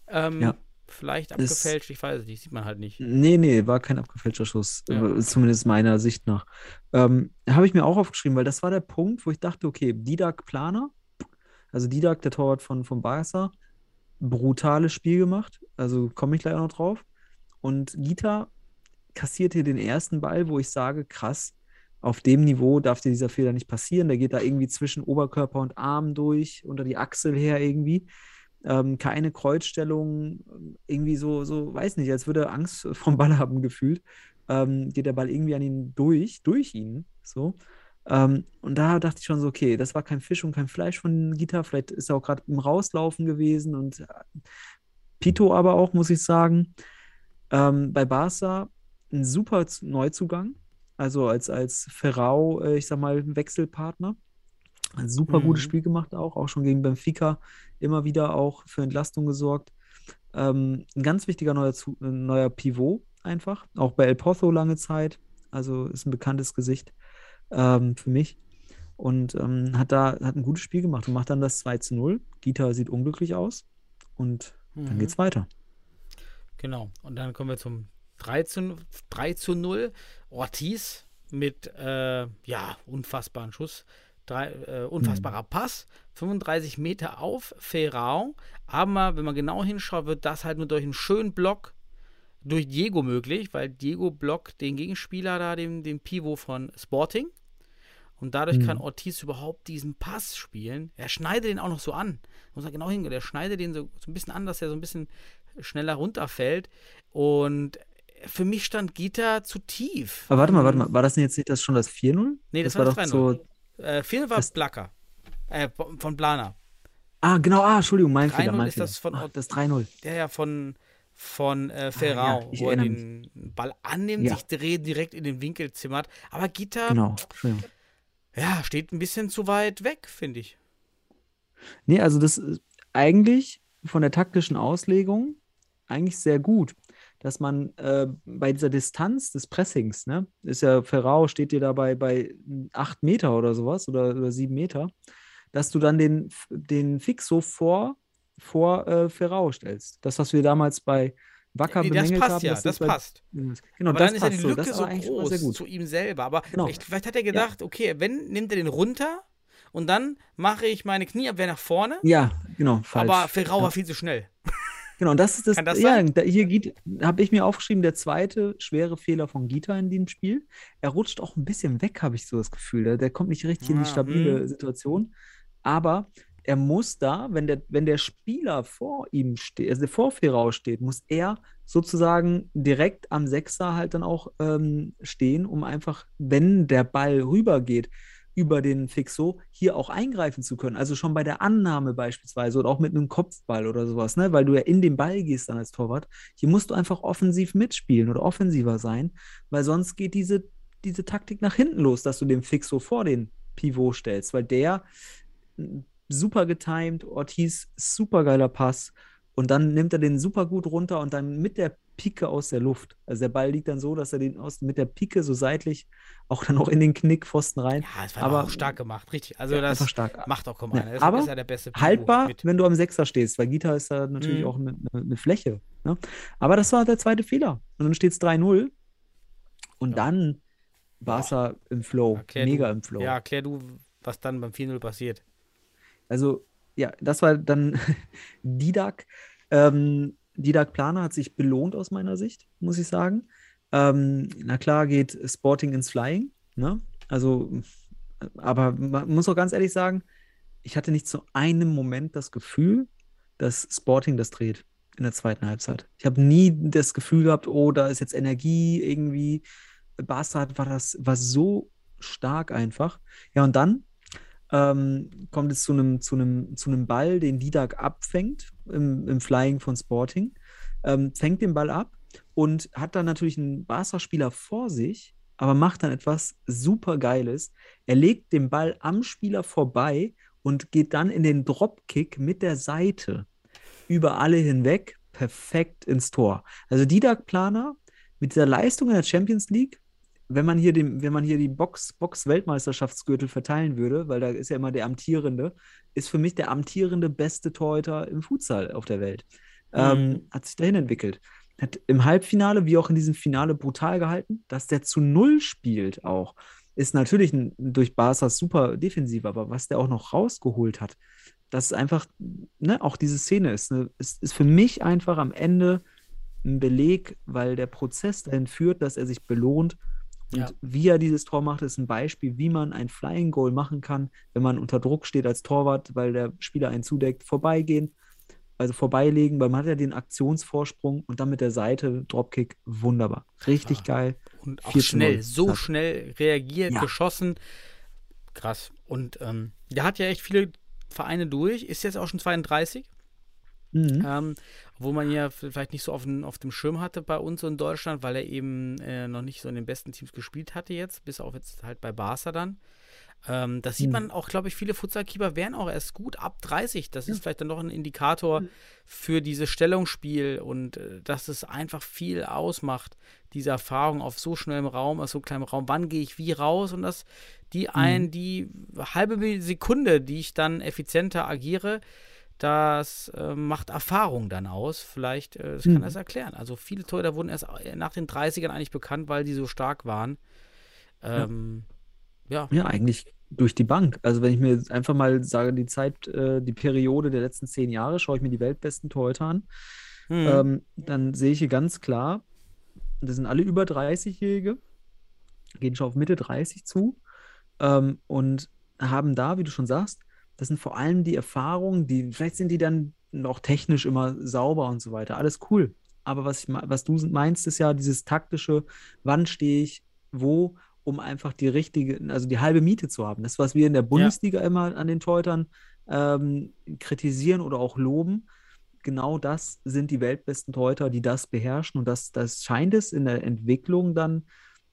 D: Ähm,
E: Ja.
D: Vielleicht
E: Es-
D: abgefälscht, ich weiß es nicht, sieht man halt nicht.
E: Nee, nee, war kein abgefälschter Schuss,
D: Ja.
E: äh, zumindest meiner Sicht nach. Ähm, habe ich mir auch aufgeschrieben, weil das war der Punkt, wo ich dachte, okay, Didak Planer, also Didak, der Torwart von, von Barca, brutales Spiel gemacht, also komme ich gleich noch drauf. Und Gita kassiert hier den ersten Ball, wo ich sage, krass, auf dem Niveau darf dir dieser Fehler nicht passieren. Der geht da irgendwie zwischen Oberkörper und Arm durch, unter die Achsel her irgendwie ähm, keine Kreuzstellung, irgendwie so, so, weiß nicht, als würde er Angst vom Ball haben gefühlt. Ähm, geht der Ball irgendwie an ihn durch, durch ihn, so. Ähm, und da dachte ich schon so, okay, das war kein Fisch und kein Fleisch von Gita, vielleicht ist er auch gerade im Rauslaufen gewesen und äh, Pito aber auch, muss ich sagen. Ähm, bei Barca ein super Neuzugang. Also als, als Ferrao, äh, ich sag mal, Wechselpartner. Ein super gutes
D: Mhm.
E: Spiel gemacht auch, auch schon gegen Benfica immer wieder auch für Entlastung gesorgt. Ähm, ein ganz wichtiger neuer, Zu äh, neuer Pivot einfach. Auch bei El Pozo lange Zeit. Also ist ein bekanntes Gesicht ähm, für mich. Und ähm, hat da hat ein gutes Spiel gemacht und macht dann das 2 zu 0. Gita sieht unglücklich aus. Und dann
D: Mhm.
E: geht's weiter.
D: Genau. Und dann kommen wir zum 3 zu, 3 zu 0. Ortiz mit, äh, ja, unfassbaren Schuss. Drei, äh, unfassbarer Pass. 35 Meter auf Ferrao. Aber wenn man genau hinschaut, wird das halt nur durch einen schönen Block durch Diego möglich, weil Diego blockt den Gegenspieler da, den, den Pivot von Sporting. Und dadurch
E: Mhm.
D: kann Ortiz überhaupt diesen Pass spielen. Er schneidet den auch noch so an. Muss man genau hingehen. Er schneidet den so, so ein bisschen an, dass er so ein bisschen schneller runterfällt. Und für mich stand Gita zu tief.
E: Aber warte mal, warte mal, war das denn jetzt nicht das schon das 4-0?
D: Nee, das,
E: war
D: war
E: doch
D: das 3-0.
E: so.
D: Äh, Fehler war
E: Das-
D: Blacker. Äh, von Blana.
E: Ah, genau, ah, Entschuldigung, mein
D: 3-0
E: Fehler, mein
D: ist
E: Fehler.
D: das von Ort-
E: das 3-0.
D: Der ja von, von äh, Ferrao,
E: Ah, ja,
D: wo er den Ball annimmt,
E: Ja.
D: sich dreht, direkt in den Winkel zimmert. Aber Gita,
E: Genau,
D: ja, steht ein bisschen zu weit weg, finde ich.
E: Nee, also das ist eigentlich von der taktischen Auslegung eigentlich sehr gut, dass man äh, bei dieser Distanz des Pressings, ne, ist ja Ferrao steht dir dabei bei 8 Meter oder sowas oder, oder 7 Meter, dass du dann den, den Fixo vor, vor äh, Ferrao stellst. Das, was wir damals bei Wacker
D: Nee, das
E: bemängelt
D: passt
E: haben,
D: ja, das
E: bei-
D: passt.
E: Genau,
D: aber
E: das
D: dann ist ja die
E: so.
D: Lücke
E: Das
D: so
E: sehr
D: groß
E: gut.
D: zu ihm selber. Aber
E: Genau.
D: vielleicht, vielleicht hat er gedacht, okay, wenn, nimmt er den runter und dann mache ich meine Knieabwehr nach vorne.
E: Ja, genau, falsch.
D: aber Ferrao
E: Ja.
D: war viel zu schnell.
E: Genau, und das ist das,
D: Kann das
E: ja,
D: sein?
E: da, hier habe ich mir aufgeschrieben, der zweite schwere Fehler von Gita in dem Spiel. Er rutscht auch ein bisschen weg, habe ich so das Gefühl. Der, der kommt nicht richtig in die
D: Ah,
E: stabile
D: hm.
E: Situation. Aber er muss da, wenn der, wenn der Spieler vor ihm steht, also vor Ferrao steht, muss er sozusagen direkt am Sechser halt dann auch ähm, stehen, um einfach, wenn der Ball rübergeht, über den Fixo hier auch eingreifen zu können. Also schon bei der Annahme beispielsweise oder auch mit einem Kopfball oder sowas, ne? weil du ja in den Ball gehst dann als Torwart. Hier musst du einfach offensiv mitspielen oder offensiver sein, weil sonst geht diese, diese Taktik nach hinten los, dass du den Fixo vor den Pivot stellst, weil der mm, super getimed, Ortiz super geiler Pass und dann nimmt er den super gut runter und dann mit der Pike aus der Luft. Also der Ball liegt dann so, dass er den aus, mit der Pike so seitlich auch dann auch in den Knickpfosten rein.
D: Ja, es war
E: Aber-
D: auch stark gemacht, richtig. Also
E: Ja,
D: das
E: einfach stark.
D: macht auch kaum
E: Ja,
D: einer.
E: Aber
D: ist er der beste
E: haltbar,
D: mit.
E: wenn du am Sechser stehst, weil Gita ist da natürlich
D: Mhm.
E: auch eine, eine, Fläche. Ne? Aber das war der zweite Fehler. Und dann steht es 3-0. Und
D: Ja.
E: dann Barca im Flow, mega
D: du,
E: im Flow.
D: Ja, erklär du, was dann beim 4-0 passiert.
E: Also, ja, das war dann Didak. Ähm, Didak Planer hat sich belohnt aus meiner Sicht, muss ich sagen. Ähm, na klar geht Sporting ins Flying, ne? Also, aber man muss auch ganz ehrlich sagen, ich hatte nicht zu einem Moment das Gefühl, dass Sporting das dreht in der zweiten Halbzeit. Ich habe nie das Gefühl gehabt, oh, da ist jetzt Energie irgendwie. Barca war das, war so stark einfach. Ja, und dann ähm, kommt es zu einem, zu zu Ball, den Didak abfängt im, im Flying von Sporting, ähm, fängt den Ball ab und hat dann natürlich einen Barca-Spieler vor sich, aber macht dann etwas super Geiles. Er legt den Ball am Spieler vorbei und geht dann in den Dropkick mit der Seite über alle hinweg perfekt ins Tor. Also Didak Planer mit dieser Leistung in der Champions League, wenn man hier, dem, wenn man hier die Box, Box-Weltmeisterschaftsgürtel verteilen würde, weil da ist ja immer der amtierende, ist für mich der amtierende beste Torhüter im Futsal auf der Welt. Ähm,
D: Mhm.
E: hat sich dahin entwickelt. Hat im Halbfinale wie auch in diesem Finale brutal gehalten, dass der zu Null spielt auch. Ist natürlich ein, durch Barca's super defensiv, aber was der auch noch rausgeholt hat, das ist einfach, ne, auch diese Szene ist, ne, ist, ist für mich einfach am Ende ein Beleg, weil der Prozess dahin führt, dass er sich belohnt. Und
D: Ja.
E: wie er dieses Tor macht, ist ein Beispiel, wie man ein Flying Goal machen kann, wenn man unter Druck steht als Torwart, weil der Spieler einen zudeckt, vorbeigehen, also vorbeilegen, weil man hat ja den Aktionsvorsprung und dann mit der Seite Dropkick, wunderbar. Richtig
D: Ja.
E: geil.
D: Und auch
E: 4 zu 0.
D: schnell, so
E: Zack.
D: schnell reagiert,
E: Ja.
D: geschossen. Krass. Und ähm, der hat ja echt viele Vereine durch, ist jetzt auch schon 32.
E: Mhm.
D: Ähm, wo man ja vielleicht nicht so auf, den, auf dem Schirm hatte bei uns in Deutschland, weil er eben äh, noch nicht so in den besten Teams gespielt hatte jetzt, bis auf jetzt halt bei Barca dann. Ähm, das sieht
E: Mhm.
D: man auch, glaube ich, viele Futsalkeeper werden auch erst gut ab 30. Das ist vielleicht dann noch ein Indikator für dieses Stellungsspiel und äh, dass es einfach viel ausmacht, diese Erfahrung auf so schnellem Raum, auf so kleinem Raum, wann gehe ich wie raus und dass die ein, die halbe Sekunde, die ich dann effizienter agiere, das äh, macht Erfahrung dann aus. Vielleicht, äh, das kann
E: Mhm.
D: das erklären. Also viele Torhüter wurden erst äh, nach den 30ern eigentlich bekannt, weil die so stark waren. Ähm, ja.
E: Ja, eigentlich durch die Bank. Also wenn ich mir einfach mal sage, die Zeit, äh, die Periode der letzten zehn Jahre, schaue ich mir die weltbesten Torhüter an,
D: Mhm.
E: ähm, dann sehe ich hier ganz klar, das sind alle über 30-Jährige, gehen schon auf Mitte 30 zu ähm, und haben da, wie du schon sagst, das sind vor allem die Erfahrungen, die, vielleicht sind die dann noch technisch immer sauber und so weiter, alles cool. Aber was, ich, was du meinst, ist ja dieses taktische, wann stehe ich wo, um einfach die richtige, also die halbe Miete zu haben. Das, was wir in der Bundesliga immer an den Torhütern ähm, kritisieren oder auch loben, genau das sind die weltbesten Torhüter, die das beherrschen. Und das, das scheint es in der Entwicklung dann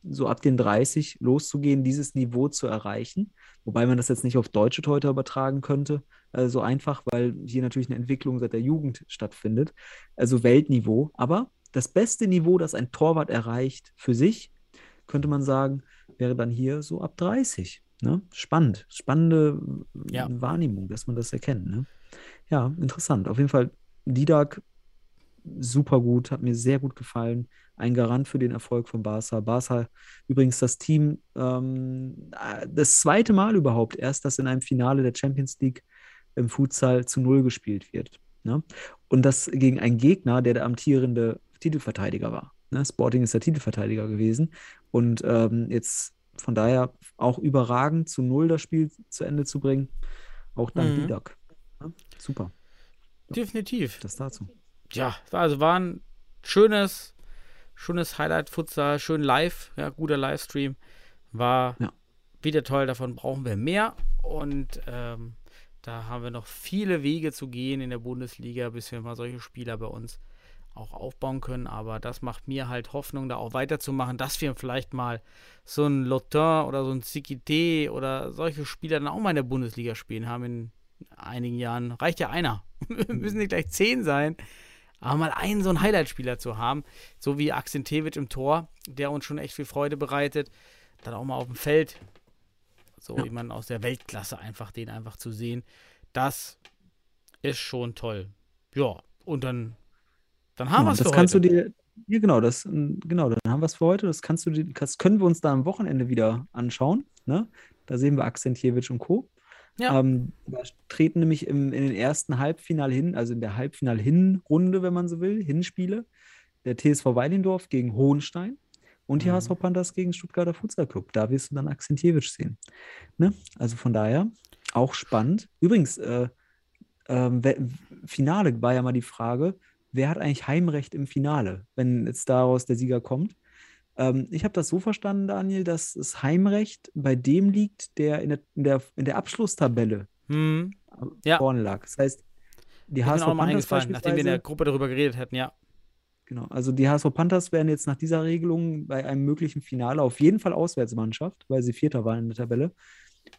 E: so ab den 30 loszugehen, dieses Niveau zu erreichen. Wobei man das jetzt nicht auf deutsche Torhüter übertragen könnte, äh, so einfach, weil hier natürlich eine Entwicklung seit der Jugend stattfindet. Also Weltniveau. Aber das beste Niveau, das ein Torwart erreicht für sich, könnte man sagen, wäre dann hier so ab 30. Ne? Spannend. Spannende
D: Ja.
E: Wahrnehmung, dass man das erkennt. Ne? Ja, interessant. Auf jeden Fall Didak super gut, hat mir sehr gut gefallen. Ein Garant für den Erfolg von Barca. Barca, übrigens das Team, ähm, äh, das zweite Mal überhaupt erst, dass in einem Finale der Champions League im Futsal zu Null gespielt wird. Ne? Und das gegen einen Gegner, der der amtierende Titelverteidiger war. Ne? Sporting ist der Titelverteidiger gewesen. Und ähm, jetzt von daher auch überragend zu Null das Spiel zu Ende zu bringen. Auch dank
D: Mhm.
E: Didak. Ne? Super.
D: Definitiv.
E: Das dazu.
D: Ja, also war ein schönes, schönes Highlight-Futsal, schön live, ja, guter Livestream. War
E: Ja.
D: wieder toll, davon brauchen wir mehr. Und ähm, da haben wir noch viele Wege zu gehen in der Bundesliga, bis wir mal solche Spieler bei uns auch aufbauen können. Aber das macht mir halt Hoffnung, da auch weiterzumachen, dass wir vielleicht mal so ein Lotin oder so ein Sikite oder solche Spieler dann auch mal in der Bundesliga spielen haben in einigen Jahren. Reicht ja einer. Müssen nicht gleich zehn sein. Aber mal einen so einen Highlight-Spieler zu haben, so wie Akzentewitsch im Tor, der uns schon echt viel Freude bereitet, dann auch mal auf dem Feld, so
E: Ja.
D: jemanden aus der Weltklasse einfach, den einfach zu sehen, das ist schon toll. Ja, und dann, dann haben
E: Ja,
D: wir es
E: das
D: für
E: kannst
D: heute.
E: du dir, ja genau, das, genau, dann haben wir es für heute. Das kannst du dir, das können wir uns da am Wochenende wieder anschauen. Ne? Da sehen wir Akzentjewitsch und Co.
D: Ja.
E: Ähm, da treten nämlich im, in den ersten Halbfinal hin, also in der Halbfinal-Hinrunde, wenn man so will, Hinspiele, der TSV Weilendorf gegen Hohenstein und die
D: Mhm.
E: HSV Panthers gegen Stuttgarter Futsal Club. Da wirst du dann Akzentjewitsch sehen. Ne? Also von daher auch spannend. Übrigens, äh, wer- Finale war ja mal die Frage, wer hat eigentlich Heimrecht im Finale, wenn jetzt daraus der Sieger kommt? Ähm, ich habe das so verstanden, Daniel, dass das Heimrecht bei dem liegt, der in der, in der, in der Abschlusstabelle
D: Hm, Ja.
E: vorne lag. Das heißt, die HSV Panthers
D: nachdem wir in der Gruppe darüber geredet hatten, ja.
E: genau, also die HSV Panthers wären jetzt nach dieser Regelung bei einem möglichen Finale auf jeden Fall Auswärtsmannschaft, weil sie Vierter waren in der Tabelle.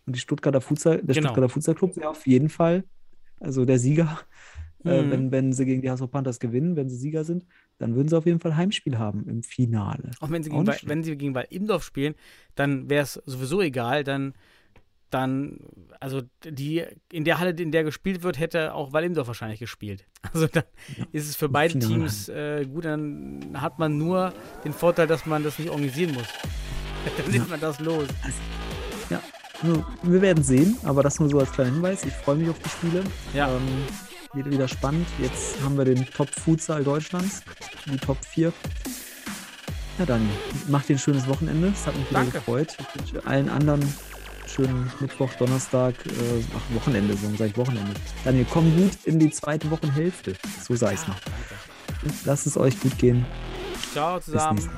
E: Und die Stuttgarter Futsal, der
D: Genau.
E: Stuttgarter Futsal Club wäre auf jeden Fall, also der Sieger, äh,
D: Mhm.
E: wenn, wenn sie gegen die HSV Panthers gewinnen, wenn sie Sieger sind, dann würden sie auf jeden Fall Heimspiel haben im Finale.
D: Auch wenn sie gegen, Wal- wenn sie gegen Waldimdorf spielen, dann wäre es sowieso egal. Dann, dann, also die, in der Halle, in der gespielt wird, hätte auch Waldimdorf wahrscheinlich gespielt. Also dann ist es für beide. Teams äh, gut, dann hat man nur den Vorteil, dass man das nicht organisieren muss. dann nimmt man das los.
E: Also, wir werden sehen, aber das nur so als kleiner Hinweis. Ich freue mich auf die Spiele.
D: Ja.
E: Ähm, wird wieder spannend. Jetzt haben wir den Top-Futsal Deutschlands, die Top 4. Ja, dann macht ihr ein schönes Wochenende. Es hat mich wieder
D: Danke.
E: gefreut. Ich wünsche allen anderen schönen Mittwoch, Donnerstag, äh, ach, Wochenende, so sage ich Wochenende. Daniel, komm gut in die zweite Wochenhälfte. So ich es noch. Lasst es euch gut gehen.
D: Ciao zusammen.